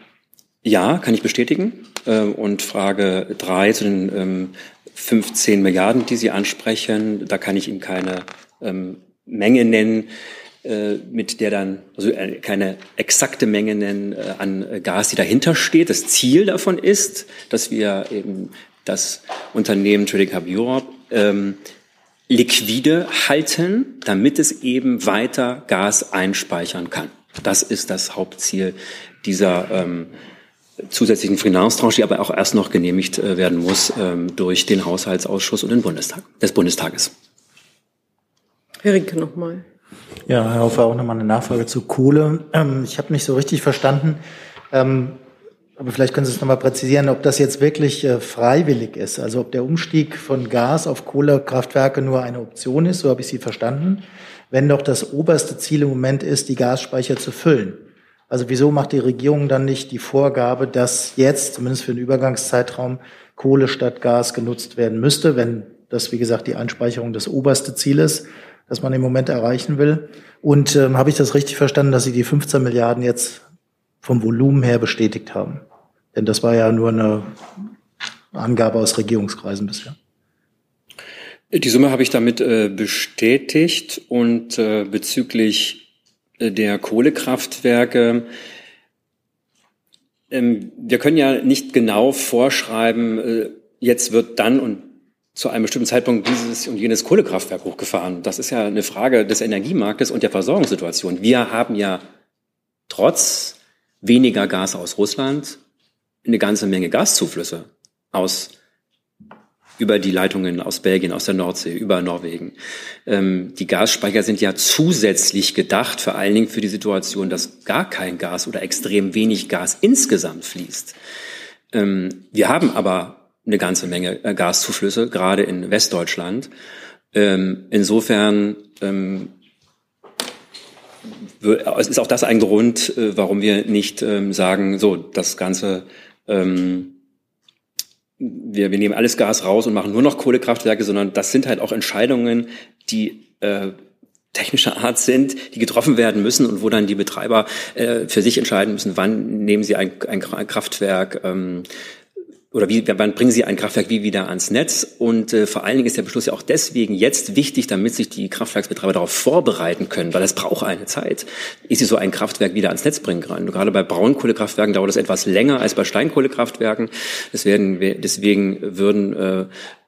ja, kann ich bestätigen. Äh, und Frage drei zu den ähm, 15 Milliarden, die Sie ansprechen, da kann ich Ihnen keine ähm, Menge nennen äh, mit der dann, also äh, keine exakte Menge nennen äh, an Gas, die dahinter steht. Das Ziel davon ist, dass wir eben das Unternehmen Trading Hub Europe ähm, liquide halten, damit es eben weiter Gas einspeichern kann. Das ist das Hauptziel dieser ähm, zusätzlichen Finanztranche, die aber auch erst noch genehmigt äh, werden muss ähm, durch den Haushaltsausschuss und den Bundestag, des Bundestages. Herr Rinke nochmal. Ja, Herr Hofer, auch nochmal eine Nachfrage zu Kohle. Ähm, ich habe nicht so richtig verstanden, ähm, aber vielleicht können Sie es nochmal präzisieren, ob das jetzt wirklich äh, freiwillig ist. Also ob der Umstieg von Gas auf Kohlekraftwerke nur eine Option ist, so habe ich Sie verstanden, wenn doch das oberste Ziel im Moment ist, die Gasspeicher zu füllen. Also wieso macht die Regierung dann nicht die Vorgabe, dass jetzt, zumindest für den Übergangszeitraum, Kohle statt Gas genutzt werden müsste, wenn das, wie gesagt, die Einspeicherung das oberste Ziel ist, das man im Moment erreichen will? Und ähm, habe ich das richtig verstanden, dass Sie die 15 Milliarden jetzt vom Volumen her bestätigt haben? Denn das war ja nur eine Angabe aus Regierungskreisen bisher. Die Summe habe ich damit äh, bestätigt und äh, bezüglich äh, der Kohlekraftwerke ähm, wir können ja nicht genau vorschreiben, äh, jetzt wird dann und zu einem bestimmten Zeitpunkt dieses und jenes Kohlekraftwerk hochgefahren. Das ist ja eine Frage des Energiemarktes und der Versorgungssituation. Wir haben ja trotz weniger Gas aus Russland eine ganze Menge Gaszuflüsse aus über die Leitungen aus Belgien, aus der Nordsee, über Norwegen. Ähm, die Gasspeicher sind ja zusätzlich gedacht, vor allen Dingen für die Situation, dass gar kein Gas oder extrem wenig Gas insgesamt fließt. Ähm, wir haben aber eine ganze Menge äh, Gaszuflüsse, gerade in Westdeutschland. Ähm, insofern ähm, ist auch das ein Grund, äh, warum wir nicht ähm, sagen, so, das Ganze ähm, wir, wir nehmen alles Gas raus und machen nur noch Kohlekraftwerke, sondern das sind halt auch Entscheidungen, die äh, technischer Art sind, die getroffen werden müssen und wo dann die Betreiber äh, für sich entscheiden müssen, wann nehmen sie ein, ein Kraftwerk ähm, oder wie, wann bringen Sie ein Kraftwerk wie wieder ans Netz? Und äh, vor allen Dingen ist der Beschluss ja auch deswegen jetzt wichtig, damit sich die Kraftwerksbetreiber darauf vorbereiten können, weil es braucht eine Zeit, ehe sie so ein Kraftwerk wieder ans Netz bringen können. Gerade bei Braunkohlekraftwerken dauert es etwas länger als bei Steinkohlekraftwerken. Deswegen, deswegen würden äh,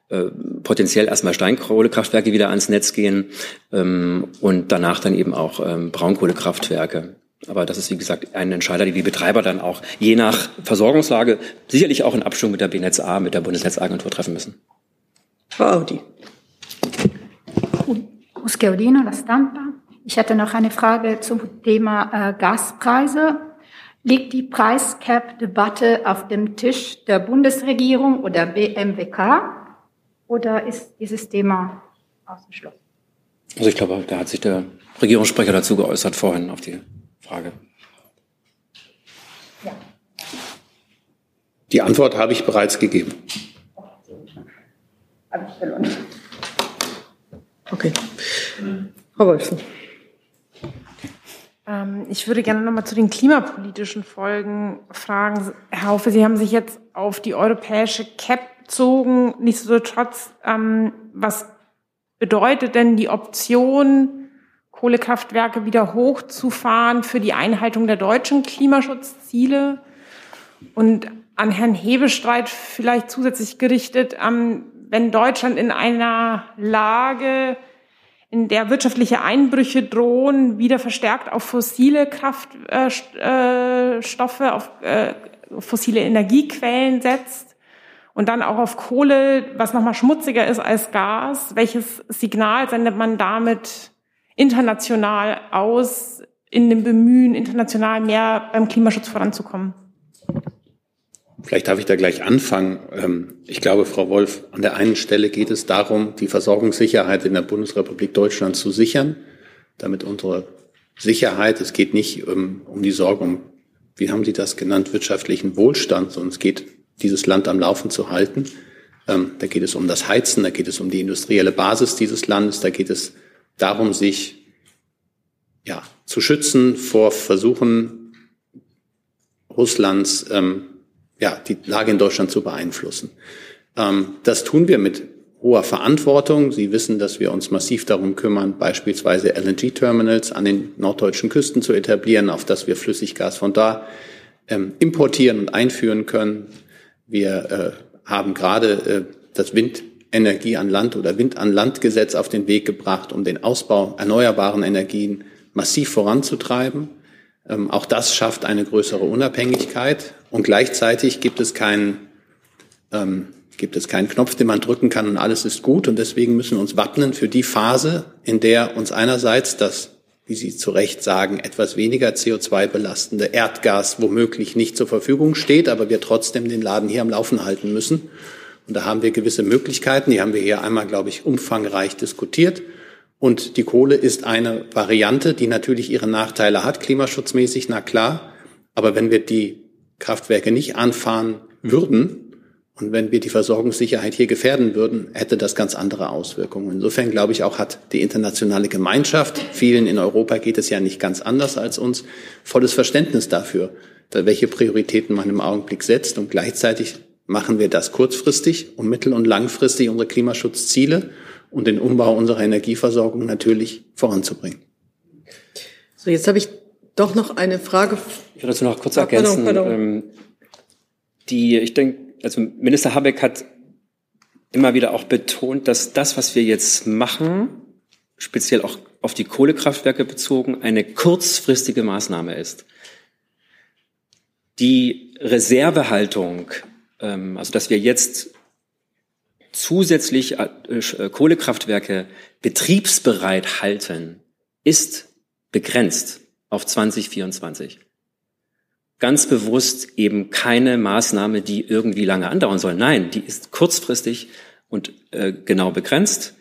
äh, potenziell erstmal Steinkohlekraftwerke wieder ans Netz gehen ähm, und danach dann eben auch ähm, Braunkohlekraftwerke. Aber das ist, wie gesagt, ein Entscheider, die die Betreiber dann auch je nach Versorgungslage sicherlich auch in Abstimmung mit der BNetzA, mit der Bundesnetzagentur treffen müssen. Frau Audi. Uskeodino, La Stampa. Ich hatte noch eine Frage zum Thema äh, Gaspreise. Liegt die Preiscap-Debatte auf dem Tisch der Bundesregierung oder BMWK oder ist dieses Thema ausgeschlossen? Also ich glaube, da hat sich der Regierungssprecher dazu geäußert vorhin auf die Frage. Ja. Die Antwort habe ich bereits gegeben. Okay. Frau Wolfen. Ähm, ich würde gerne nochmal zu den klimapolitischen Folgen fragen. Herr Haufe, Sie haben sich jetzt auf die europäische CAP bezogen. Nichtsdestotrotz, ähm, was bedeutet denn die Option, Kohlekraftwerke wieder hochzufahren für die Einhaltung der deutschen Klimaschutzziele? Und an Herrn Hebestreit vielleicht zusätzlich gerichtet, ähm, wenn Deutschland in einer Lage in der wirtschaftliche Einbrüche drohen, wieder verstärkt auf fossile Kraftstoffe, äh, äh auf äh, fossile Energiequellen setzt und dann auch auf Kohle, was nochmal schmutziger ist als Gas. Welches Signal sendet man damit international aus, in dem Bemühen, international mehr beim Klimaschutz voranzukommen? Vielleicht darf ich da gleich anfangen. Ähm, ich glaube, Frau Wolf, an der einen Stelle geht es darum, die Versorgungssicherheit in der Bundesrepublik Deutschland zu sichern, damit unsere Sicherheit, es geht nicht um, um die Sorge um, wie haben Sie das genannt, wirtschaftlichen Wohlstand, sondern es geht, dieses Land am Laufen zu halten. Ähm, da geht es um das Heizen, da geht es um die industrielle Basis dieses Landes, da geht es darum, sich ja, zu schützen vor Versuchen Russlands, ähm, ja, die Lage in Deutschland zu beeinflussen. Ähm, das tun wir mit hoher Verantwortung. Sie wissen, dass wir uns massiv darum kümmern, beispielsweise LNG-Terminals an den norddeutschen Küsten zu etablieren, auf das wir Flüssiggas von da ähm, importieren und einführen können. Wir äh, haben gerade äh, das Windenergie an Land oder Wind an Land Gesetz auf den Weg gebracht, um den Ausbau erneuerbaren Energien massiv voranzutreiben. Ähm, auch das schafft eine größere Unabhängigkeit und gleichzeitig gibt es keinen ähm, gibt es keinen Knopf, den man drücken kann und alles ist gut und deswegen müssen wir uns wappnen für die Phase, in der uns einerseits das, wie Sie zu Recht sagen, etwas weniger CO2 belastende Erdgas womöglich nicht zur Verfügung steht, aber wir trotzdem den Laden hier am Laufen halten müssen. Und da haben wir gewisse Möglichkeiten, die haben wir hier einmal, glaube ich, umfangreich diskutiert. Und die Kohle ist eine Variante, die natürlich ihre Nachteile hat, klimaschutzmäßig, na klar. Aber wenn wir die Kraftwerke nicht anfahren würden und wenn wir die Versorgungssicherheit hier gefährden würden, hätte das ganz andere Auswirkungen. Insofern glaube ich auch, hat die internationale Gemeinschaft, vielen in Europa geht es ja nicht ganz anders als uns, volles Verständnis dafür, welche Prioritäten man im Augenblick setzt. Und gleichzeitig machen wir das kurzfristig und mittel- und langfristig unsere Klimaschutzziele und den Umbau unserer Energieversorgung natürlich voranzubringen. So, jetzt habe ich doch noch eine Frage. Ich würde dazu noch kurz ergänzen. Pardon, pardon. Ähm, die, ich denke, also Minister Habeck hat immer wieder auch betont, dass das, was wir jetzt machen, speziell auch auf die Kohlekraftwerke bezogen, eine kurzfristige Maßnahme ist. Die Reservehaltung, also dass wir jetzt zusätzlich äh, äh, Kohlekraftwerke betriebsbereit halten, ist begrenzt auf 2024. Ganz bewusst eben keine Maßnahme, die irgendwie lange andauern soll. Nein, die ist kurzfristig und äh, genau begrenzt,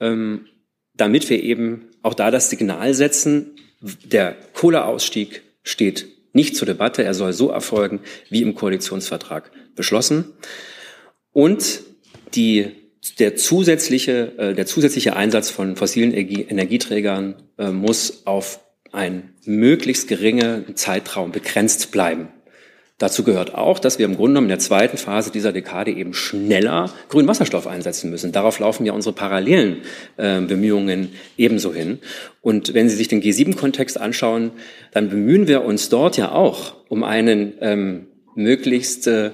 ähm, damit wir eben auch da das Signal setzen, der Kohleausstieg steht nicht zur Debatte, er soll so erfolgen wie im Koalitionsvertrag beschlossen. Und die, der, zusätzliche, äh, der zusätzliche Einsatz von fossilen Energie, Energieträgern äh, muss auf einen möglichst geringen Zeitraum begrenzt bleiben. Dazu gehört auch, dass wir im Grunde genommen in der zweiten Phase dieser Dekade eben schneller grünen Wasserstoff einsetzen müssen. Darauf laufen ja unsere parallelen äh, Bemühungen ebenso hin. Und wenn Sie sich den G7-Kontext anschauen, dann bemühen wir uns dort ja auch um einen ähm, möglichst äh,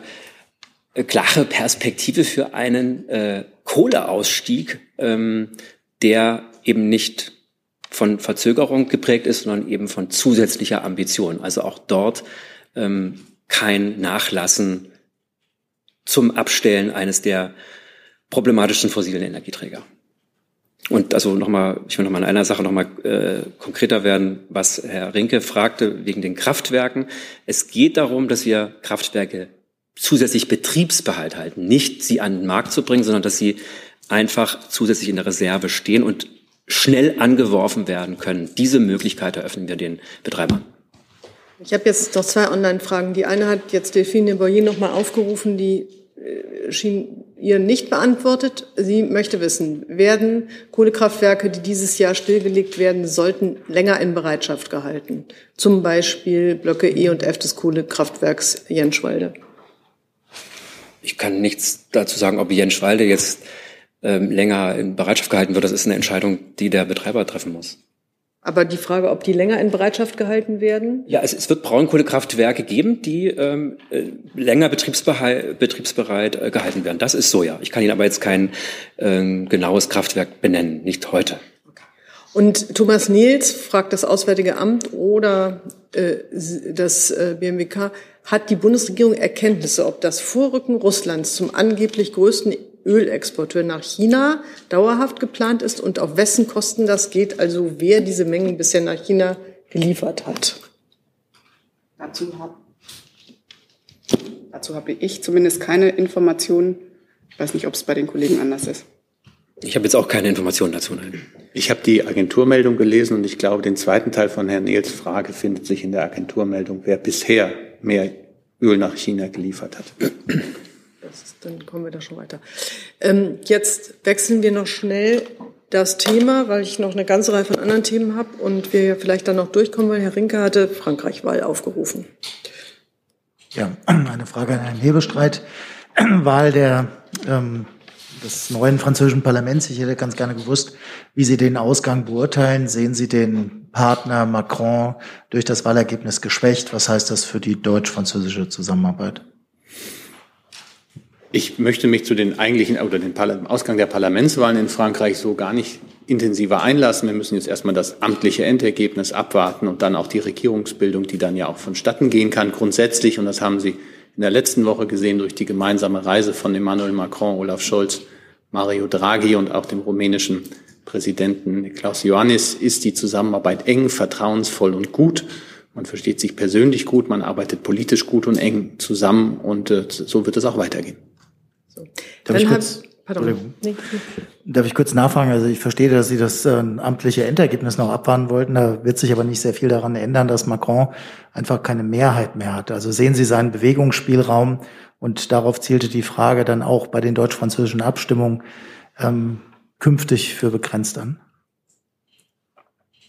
klare Perspektive für einen äh, Kohleausstieg, ähm, der eben nicht von Verzögerung geprägt ist, sondern eben von zusätzlicher Ambition. Also auch dort ähm, kein Nachlassen zum Abstellen eines der problematischen fossilen Energieträger. Und also nochmal, ich will nochmal in einer Sache nochmal äh, konkreter werden, was Herr Rinke fragte wegen den Kraftwerken. Es geht darum, dass wir Kraftwerke zusätzlich Betriebsbehalt halten, nicht sie an den Markt zu bringen, sondern dass sie einfach zusätzlich in der Reserve stehen und schnell angeworfen werden können. Diese Möglichkeit eröffnen wir den Betreibern. Ich habe jetzt noch zwei Online-Fragen. Die eine hat jetzt Delphine Boyer noch mal aufgerufen, die äh, schien ihr nicht beantwortet. Sie möchte wissen, werden Kohlekraftwerke, die dieses Jahr stillgelegt werden, sollten länger in Bereitschaft gehalten? Zum Beispiel Blöcke E und F des Kohlekraftwerks Jenschwalde. Ich kann nichts dazu sagen, ob Jenschwalde jetzt ähm, länger in Bereitschaft gehalten wird. Das ist eine Entscheidung, die der Betreiber treffen muss. Aber die Frage, ob die länger in Bereitschaft gehalten werden? Ja, es, es wird Braunkohlekraftwerke geben, die ähm, äh, länger betriebsbereit äh, gehalten werden. Das ist so, ja. Ich kann Ihnen aber jetzt kein äh, genaues Kraftwerk benennen, nicht heute. Und Thomas Niels fragt das Auswärtige Amt oder äh, das äh, BMWK, hat die Bundesregierung Erkenntnisse, ob das Vorrücken Russlands zum angeblich größten Ölexporteur nach China dauerhaft geplant ist und auf wessen Kosten das geht, also wer diese Mengen bisher nach China geliefert hat. Dazu habe dazu habe ich zumindest keine Informationen. Ich weiß nicht, ob es bei den Kollegen anders ist. Ich habe jetzt auch keine Informationen dazu. Nein. Ich habe die Agenturmeldung gelesen und ich glaube, den zweiten Teil von Herrn Nils Frage findet sich in der Agenturmeldung, wer bisher mehr Öl nach China geliefert hat. Ist, dann kommen wir da schon weiter. Ähm, jetzt wechseln wir noch schnell das Thema, weil ich noch eine ganze Reihe von anderen Themen habe und wir vielleicht dann noch durchkommen, weil Herr Rinke hatte Frankreich-Wahl aufgerufen. Ja, eine Frage an Herrn Hebestreit. Wahl der, ähm, des neuen französischen Parlaments. Ich hätte ganz gerne gewusst, wie Sie den Ausgang beurteilen. Sehen Sie den Partner Macron durch das Wahlergebnis geschwächt? Was heißt das für die deutsch-französische Zusammenarbeit? Ich möchte mich zu den eigentlichen oder den Ausgang der Parlamentswahlen in Frankreich so gar nicht intensiver einlassen. Wir müssen jetzt erstmal das amtliche Endergebnis abwarten und dann auch die Regierungsbildung, die dann ja auch vonstatten gehen kann. Grundsätzlich, und das haben Sie in der letzten Woche gesehen durch die gemeinsame Reise von Emmanuel Macron, Olaf Scholz, Mario Draghi und auch dem rumänischen Präsidenten Klaus Ioannis, ist die Zusammenarbeit eng, vertrauensvoll und gut. Man versteht sich persönlich gut, man arbeitet politisch gut und eng zusammen und äh, so wird es auch weitergehen. So. Darf, ich kurz, pardon. Nee. Darf ich kurz nachfragen? Also ich verstehe, dass Sie das äh, amtliche Endergebnis noch abwarten wollten. Da wird sich aber nicht sehr viel daran ändern, dass Macron einfach keine Mehrheit mehr hat. Also sehen Sie seinen Bewegungsspielraum und darauf zielte die Frage dann auch bei den deutsch-französischen Abstimmungen ähm, künftig für begrenzt an?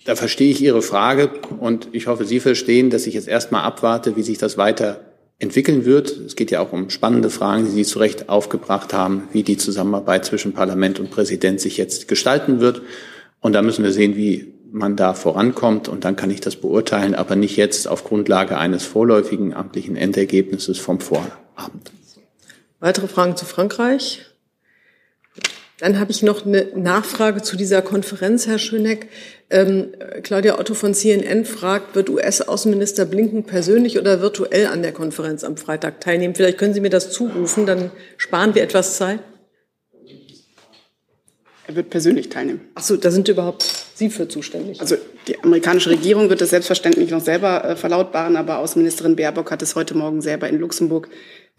Da verstehe ich Ihre Frage und ich hoffe, Sie verstehen, dass ich jetzt erstmal abwarte, wie sich das weiter entwickeln wird. Es geht ja auch um spannende Fragen, die Sie zu Recht aufgebracht haben, wie die Zusammenarbeit zwischen Parlament und Präsident sich jetzt gestalten wird. Und da müssen wir sehen, wie man da vorankommt. Und dann kann ich das beurteilen, aber nicht jetzt auf Grundlage eines vorläufigen amtlichen Endergebnisses vom Vorabend. Weitere Fragen zu Frankreich? Dann habe ich noch eine Nachfrage zu dieser Konferenz, Herr Schöneck. Ähm, Claudia Otto von CNN fragt, wird US-Außenminister Blinken persönlich oder virtuell an der Konferenz am Freitag teilnehmen? Vielleicht können Sie mir das zurufen, dann sparen wir etwas Zeit. Er wird persönlich teilnehmen. Ach so, da sind überhaupt Sie für zuständig. Also die amerikanische Regierung wird es selbstverständlich noch selber äh, verlautbaren, aber Außenministerin Baerbock hat es heute Morgen selber in Luxemburg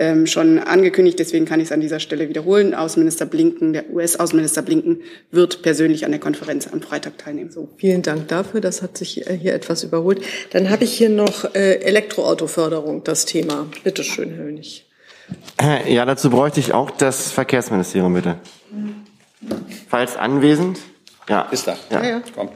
ähm, schon angekündigt. Deswegen kann ich es an dieser Stelle wiederholen. Außenminister Blinken, der US-Außenminister Blinken wird persönlich an der Konferenz am Freitag teilnehmen. So, vielen Dank dafür. Das hat sich äh, hier etwas überholt. Dann habe ich hier noch äh, Elektroautoförderung, das Thema. Bitte schön, Herr Hönig. Ja, dazu bräuchte ich auch das Verkehrsministerium, bitte. Falls anwesend. Ja. Ist da. Ja, ja. Kommt.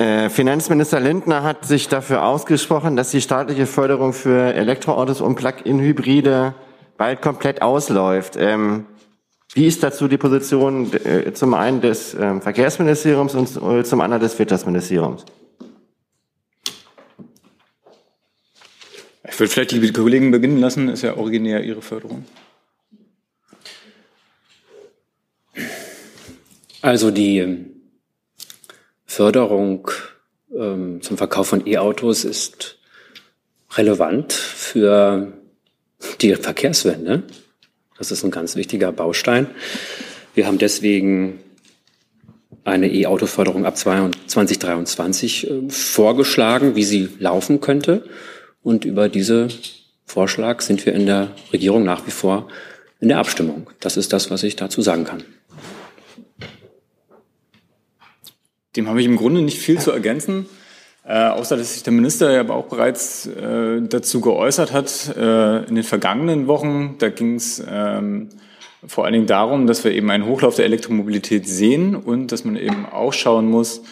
Äh, Finanzminister Lindner hat sich dafür ausgesprochen, dass die staatliche Förderung für Elektroautos und Plug-in-Hybride bald komplett ausläuft. Ähm, wie ist dazu die Position äh, zum einen des äh, Verkehrsministeriums und äh, zum anderen des Wirtschaftsministeriums? würde vielleicht die Kollegen beginnen lassen, ist ja originär ihre Förderung. Also die ähm, Förderung ähm, zum Verkauf von E-Autos ist relevant für die Verkehrswende. Das ist ein ganz wichtiger Baustein. Wir haben deswegen eine E-Auto-Förderung ab 2023 äh, vorgeschlagen, wie sie laufen könnte. Und über diesen Vorschlag sind wir in der Regierung nach wie vor in der Abstimmung. Das ist das, was ich dazu sagen kann. Dem habe ich im Grunde nicht viel zu ergänzen, äh, außer dass sich der Minister ja auch bereits äh, dazu geäußert hat äh, in den vergangenen Wochen. Da ging es ähm, vor allen Dingen darum, dass wir eben einen Hochlauf der Elektromobilität sehen und dass man eben auch schauen muss,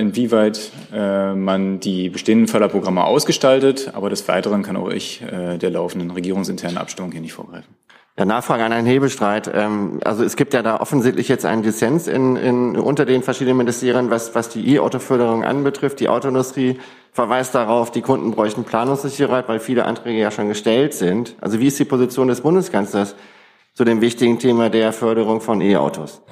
inwieweit äh, man die bestehenden Förderprogramme ausgestaltet. Aber des Weiteren kann auch ich äh, der laufenden regierungsinternen Abstimmung hier nicht vorgreifen. Ja, Nachfrage an Herrn Hebestreit. Ähm, also es gibt ja da offensichtlich jetzt einen Dissens in, in, unter den verschiedenen Ministerien, was, was die E-Auto-Förderung anbetrifft. Die Autoindustrie verweist darauf, die Kunden bräuchten Planungssicherheit, weil viele Anträge ja schon gestellt sind. Also wie ist die Position des Bundeskanzlers zu dem wichtigen Thema der Förderung von E-Autos?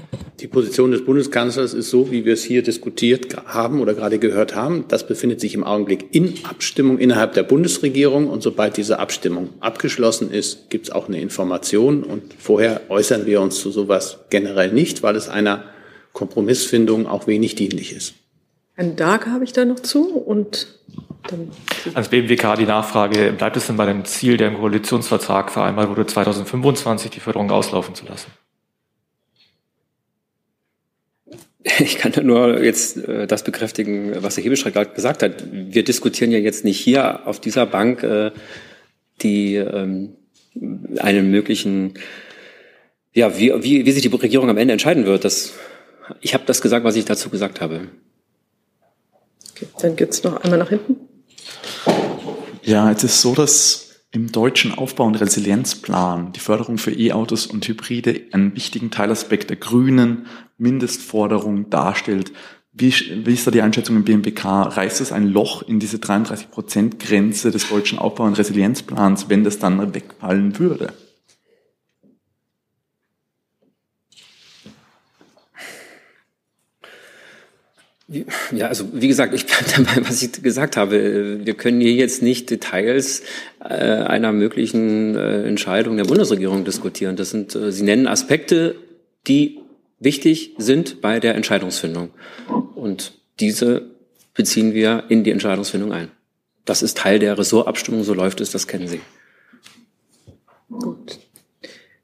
Die Position des Bundeskanzlers ist so, wie wir es hier diskutiert haben oder gerade gehört haben. Das befindet sich im Augenblick in Abstimmung innerhalb der Bundesregierung. Und sobald diese Abstimmung abgeschlossen ist, gibt es auch eine Information. Und vorher äußern wir uns zu sowas generell nicht, weil es einer Kompromissfindung auch wenig dienlich ist. Ein Dark habe ich da noch zu und. Ans BMWK die Frage, bleibt es denn bei dem Ziel, der im Koalitionsvertrag vereinbart wurde, 2025 die Förderung auslaufen zu lassen? Ich kann nur jetzt äh, das bekräftigen, was der Hebestreit gerade gesagt hat. Wir diskutieren ja jetzt nicht hier auf dieser Bank äh, die ähm, einen möglichen, ja, wie, wie, wie sich die Regierung am Ende entscheiden wird. Das, ich habe das gesagt, was ich dazu gesagt habe. Okay, dann geht's noch einmal nach hinten. Ja, es ist so, dass im deutschen Aufbau- und Resilienzplan die Förderung für E-Autos und Hybride einen wichtigen Teilaspekt der grünen Mindestforderung darstellt. Wie, wie ist da die Einschätzung im BMWK? Reißt es ein Loch in diese 33-Prozent-Grenze des deutschen Aufbau- und Resilienzplans, wenn das dann wegfallen würde? Ja, also wie gesagt, ich bleibe dabei, was ich gesagt habe. Wir können hier jetzt nicht Details äh, einer möglichen äh, Entscheidung der Bundesregierung diskutieren. Das sind, äh, Sie nennen Aspekte, die wichtig sind bei der Entscheidungsfindung. Und diese beziehen wir in die Entscheidungsfindung ein. Das ist Teil der Ressortabstimmung, so läuft es, das kennen Sie. Gut.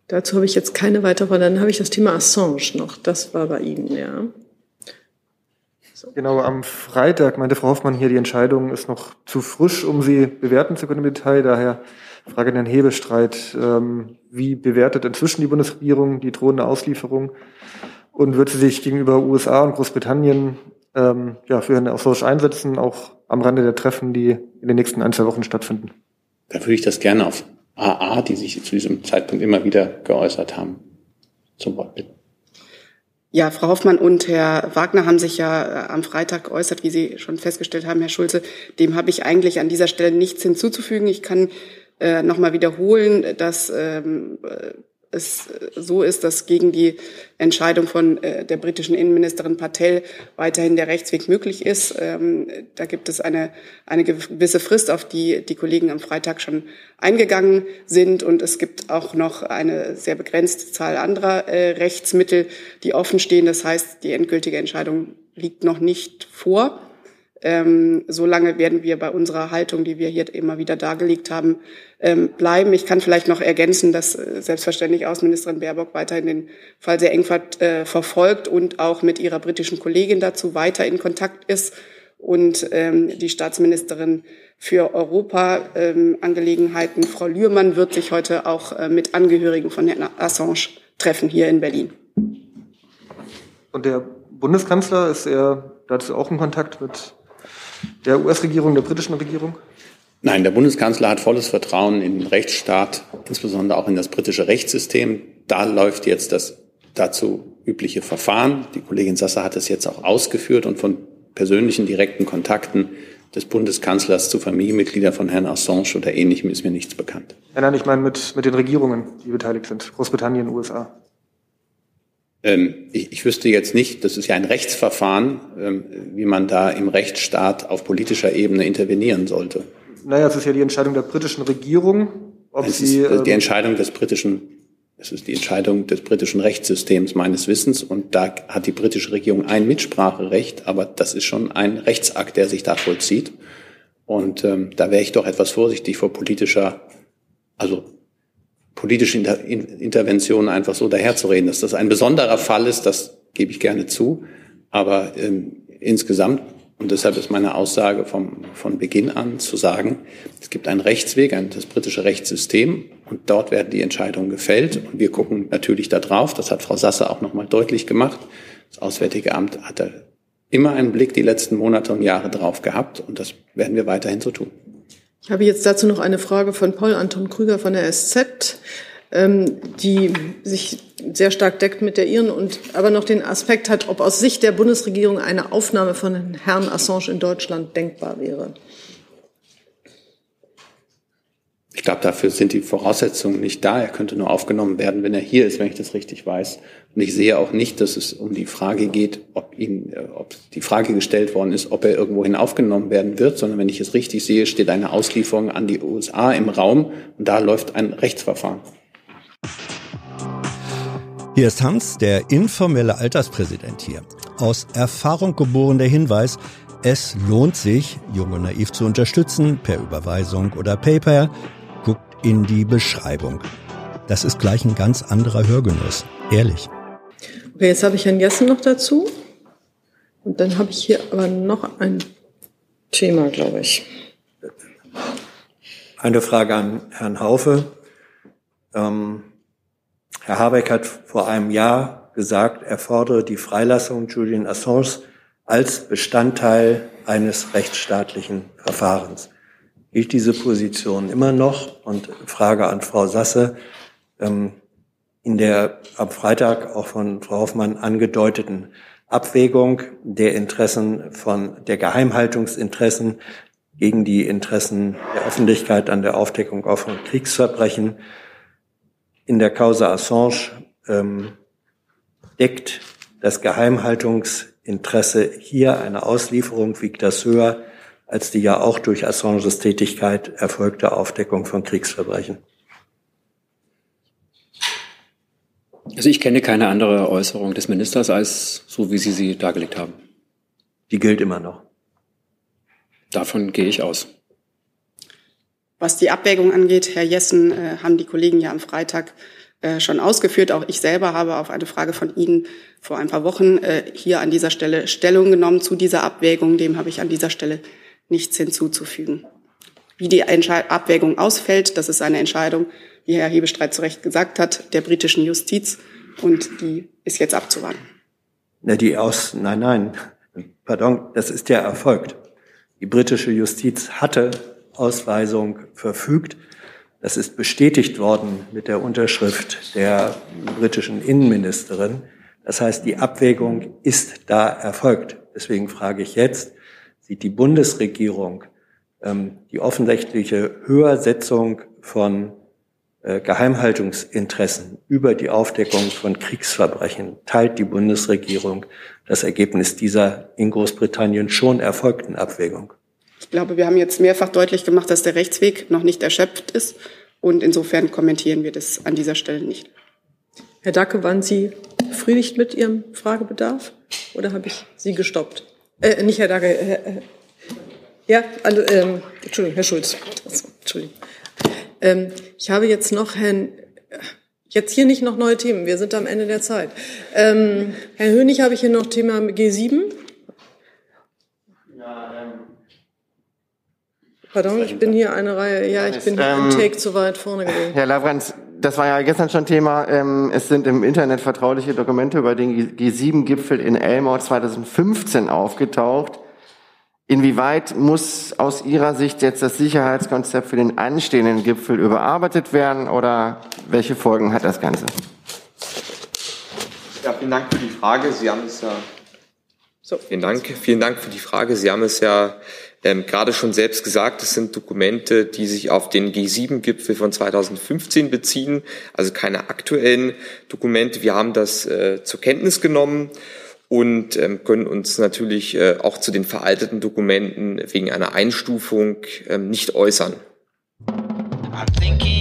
Dazu habe ich jetzt keine weitere, dann habe ich das Thema Assange noch. Das war bei Ihnen, ja. Genau, am Freitag meinte Frau Hoffmann hier, die Entscheidung ist noch zu frisch, um sie bewerten zu können im Detail. Daher Frage an Herrn Hebestreit. Ähm, wie bewertet inzwischen die Bundesregierung die drohende Auslieferung? Und wird sie sich gegenüber USA und Großbritannien ähm, ja, für Herrn Assange einsetzen, auch am Rande der Treffen, die in den nächsten ein, zwei Wochen stattfinden? Da würde ich das gerne auf AA, die sich zu diesem Zeitpunkt immer wieder geäußert haben, zum Wort bitten. Ja, Frau Hoffmann und Herr Wagner haben sich ja äh, am Freitag geäußert, wie Sie schon festgestellt haben, Herr Schulze. Dem habe ich eigentlich an dieser Stelle nichts hinzuzufügen. Ich kann äh, nochmal wiederholen, dass ähm, äh, es so ist, dass gegen die Entscheidung von äh, der britischen Innenministerin Patel weiterhin der Rechtsweg möglich ist. Ähm, da gibt es eine, eine gewisse Frist, auf die die Kollegen am Freitag schon eingegangen sind. Und es gibt auch noch eine sehr begrenzte Zahl anderer äh, Rechtsmittel, die offen stehen. Das heißt, die endgültige Entscheidung liegt noch nicht vor. Ähm, solange werden wir bei unserer Haltung, die wir hier immer wieder dargelegt haben, ähm, bleiben. Ich kann vielleicht noch ergänzen, dass äh, selbstverständlich Außenministerin Baerbock weiterhin den Fall sehr eng äh, verfolgt und auch mit ihrer britischen Kollegin dazu weiter in Kontakt ist. Und ähm, die Staatsministerin für Europa-Angelegenheiten, Frau Lührmann, wird sich heute auch äh, mit Angehörigen von Herrn Assange treffen hier in Berlin. Und der Bundeskanzler, ist er dazu auch in Kontakt mit der US-Regierung, der britischen Regierung? Nein, der Bundeskanzler hat volles Vertrauen in den Rechtsstaat, insbesondere auch in das britische Rechtssystem. Da läuft jetzt das dazu übliche Verfahren. Die Kollegin Sasser hat es jetzt auch ausgeführt und von persönlichen direkten Kontakten des Bundeskanzlers zu Familienmitgliedern von Herrn Assange oder Ähnlichem ist mir nichts bekannt. Ja, nein, ich meine mit, mit den Regierungen, die beteiligt sind, Großbritannien, USA. Ähm, ich, ich wüsste jetzt nicht, das ist ja ein Rechtsverfahren, ähm, wie man da im Rechtsstaat auf politischer Ebene intervenieren sollte. Naja, es ist ja die Entscheidung der britischen Regierung, ob es sie. ist äh, die ähm, Entscheidung des britischen, es ist die Entscheidung des britischen Rechtssystems meines Wissens und da hat die britische Regierung ein Mitspracherecht, aber das ist schon ein Rechtsakt, der sich da vollzieht. Und ähm, da wäre ich doch etwas vorsichtig vor politischer, also politische Inter In Interventionen einfach so daherzureden. Dass das ein besonderer Fall ist, das gebe ich gerne zu. Aber ähm, insgesamt, und deshalb ist meine Aussage vom, von Beginn an zu sagen, es gibt einen Rechtsweg, ein, das britische Rechtssystem, und dort werden die Entscheidungen gefällt. Und wir gucken natürlich da drauf. Das hat Frau Sasse auch nochmal deutlich gemacht. Das Auswärtige Amt hat da immer einen Blick die letzten Monate und Jahre drauf gehabt. Und das werden wir weiterhin so tun. Ich habe jetzt dazu noch eine Frage von Paul Anton Krüger von der SZ, ähm, die sich sehr stark deckt mit der Ihren und aber noch den Aspekt hat, ob aus Sicht der Bundesregierung eine Aufnahme von Herrn Assange in Deutschland denkbar wäre. Ich glaube, dafür sind die Voraussetzungen nicht da. Er könnte nur aufgenommen werden, wenn er hier ist, wenn ich das richtig weiß. Und ich sehe auch nicht, dass es um die Frage geht, ob ihm, äh, ob die Frage gestellt worden ist, ob er irgendwohin aufgenommen werden wird, sondern wenn ich es richtig sehe, steht eine Auslieferung an die USA im Raum und da läuft ein Rechtsverfahren. Hier ist Hans, der informelle Alterspräsident hier. Aus Erfahrung geboren der Hinweis, es lohnt sich, Jung und Naiv zu unterstützen, per Überweisung oder PayPal. Guckt in die Beschreibung. Das ist gleich ein ganz anderer Hörgenuss. Ehrlich. Okay, jetzt habe ich Herrn Jessen noch dazu. Und dann habe ich hier aber noch ein Thema, glaube ich. Eine Frage an Herrn Haufe. Ähm, Herr Habeck hat vor einem Jahr gesagt, er fordere die Freilassung Julian Assange als Bestandteil eines rechtsstaatlichen Verfahrens. Gilt diese Position immer noch? Und Frage an Frau Sasse, ähm, in der am Freitag auch von Frau Hoffmann angedeuteten Abwägung der Interessen von der Geheimhaltungsinteressen gegen die Interessen der Öffentlichkeit an der Aufdeckung auch von Kriegsverbrechen in der Causa Assange ähm, deckt das Geheimhaltungsinteresse hier eine Auslieferung, wiegt das höher als die ja auch durch Assanges Tätigkeit erfolgte Aufdeckung von Kriegsverbrechen. Also ich kenne keine andere Äußerung des Ministers als so, wie Sie sie dargelegt haben. Die gilt immer noch. Davon gehe ich aus. Was die Abwägung angeht, Herr Jessen, äh, haben die Kollegen ja am Freitag äh, schon ausgeführt. Auch ich selber habe auf eine Frage von Ihnen vor ein paar Wochen äh, hier an dieser Stelle Stellung genommen zu dieser Abwägung. Dem habe ich an dieser Stelle nichts hinzuzufügen. Wie die Entscheid Abwägung ausfällt, das ist eine Entscheidung, wie Herr Hebestreit zu Recht gesagt hat, der britischen Justiz und die ist jetzt abzuwarten. Na, die aus, nein, nein, pardon, das ist ja erfolgt. Die britische Justiz hatte Ausweisung verfügt. Das ist bestätigt worden mit der Unterschrift der britischen Innenministerin. Das heißt, die Abwägung ist da erfolgt. Deswegen frage ich jetzt, sieht die Bundesregierung ähm, die offensichtliche Höhersetzung von Geheimhaltungsinteressen über die Aufdeckung von Kriegsverbrechen, teilt die Bundesregierung das Ergebnis dieser in Großbritannien schon erfolgten Abwägung? Ich glaube, wir haben jetzt mehrfach deutlich gemacht, dass der Rechtsweg noch nicht erschöpft ist. Und insofern kommentieren wir das an dieser Stelle nicht. Herr Dacke, waren Sie befriedigt mit Ihrem Fragebedarf? Oder habe ich Sie gestoppt? Äh, nicht Herr Dacke. Äh, äh, ja, also, ähm, Entschuldigung, Herr Schulz. Entschuldigung. Ähm, ich habe jetzt noch Herrn, jetzt hier nicht noch neue Themen, wir sind am Ende der Zeit. Ähm, Herr Hönig habe ich hier noch Thema G7. Pardon, ich bin hier eine Reihe, ja, ich bin hier Ähm, Take zu weit vorne gewesen. Herr Lavrenz, das war ja gestern schon Thema. Ähm, es sind im Internet vertrauliche Dokumente über den G7-Gipfel in Elmore 2015 aufgetaucht. Inwieweit muss aus Ihrer Sicht jetzt das Sicherheitskonzept für den anstehenden Gipfel überarbeitet werden oder welche Folgen hat das Ganze? Ja, vielen Dank für die Frage. Sie haben es ja. Vielen Dank. Vielen Dank für die Frage. Sie haben es ja ähm, gerade schon selbst gesagt, es sind Dokumente, die sich auf den G7-Gipfel von 2015 beziehen, also keine aktuellen Dokumente. Wir haben das äh, zur Kenntnis genommen und ähm, können uns natürlich äh, auch zu den veralteten Dokumenten wegen einer Einstufung ähm, nicht äußern. I'm taking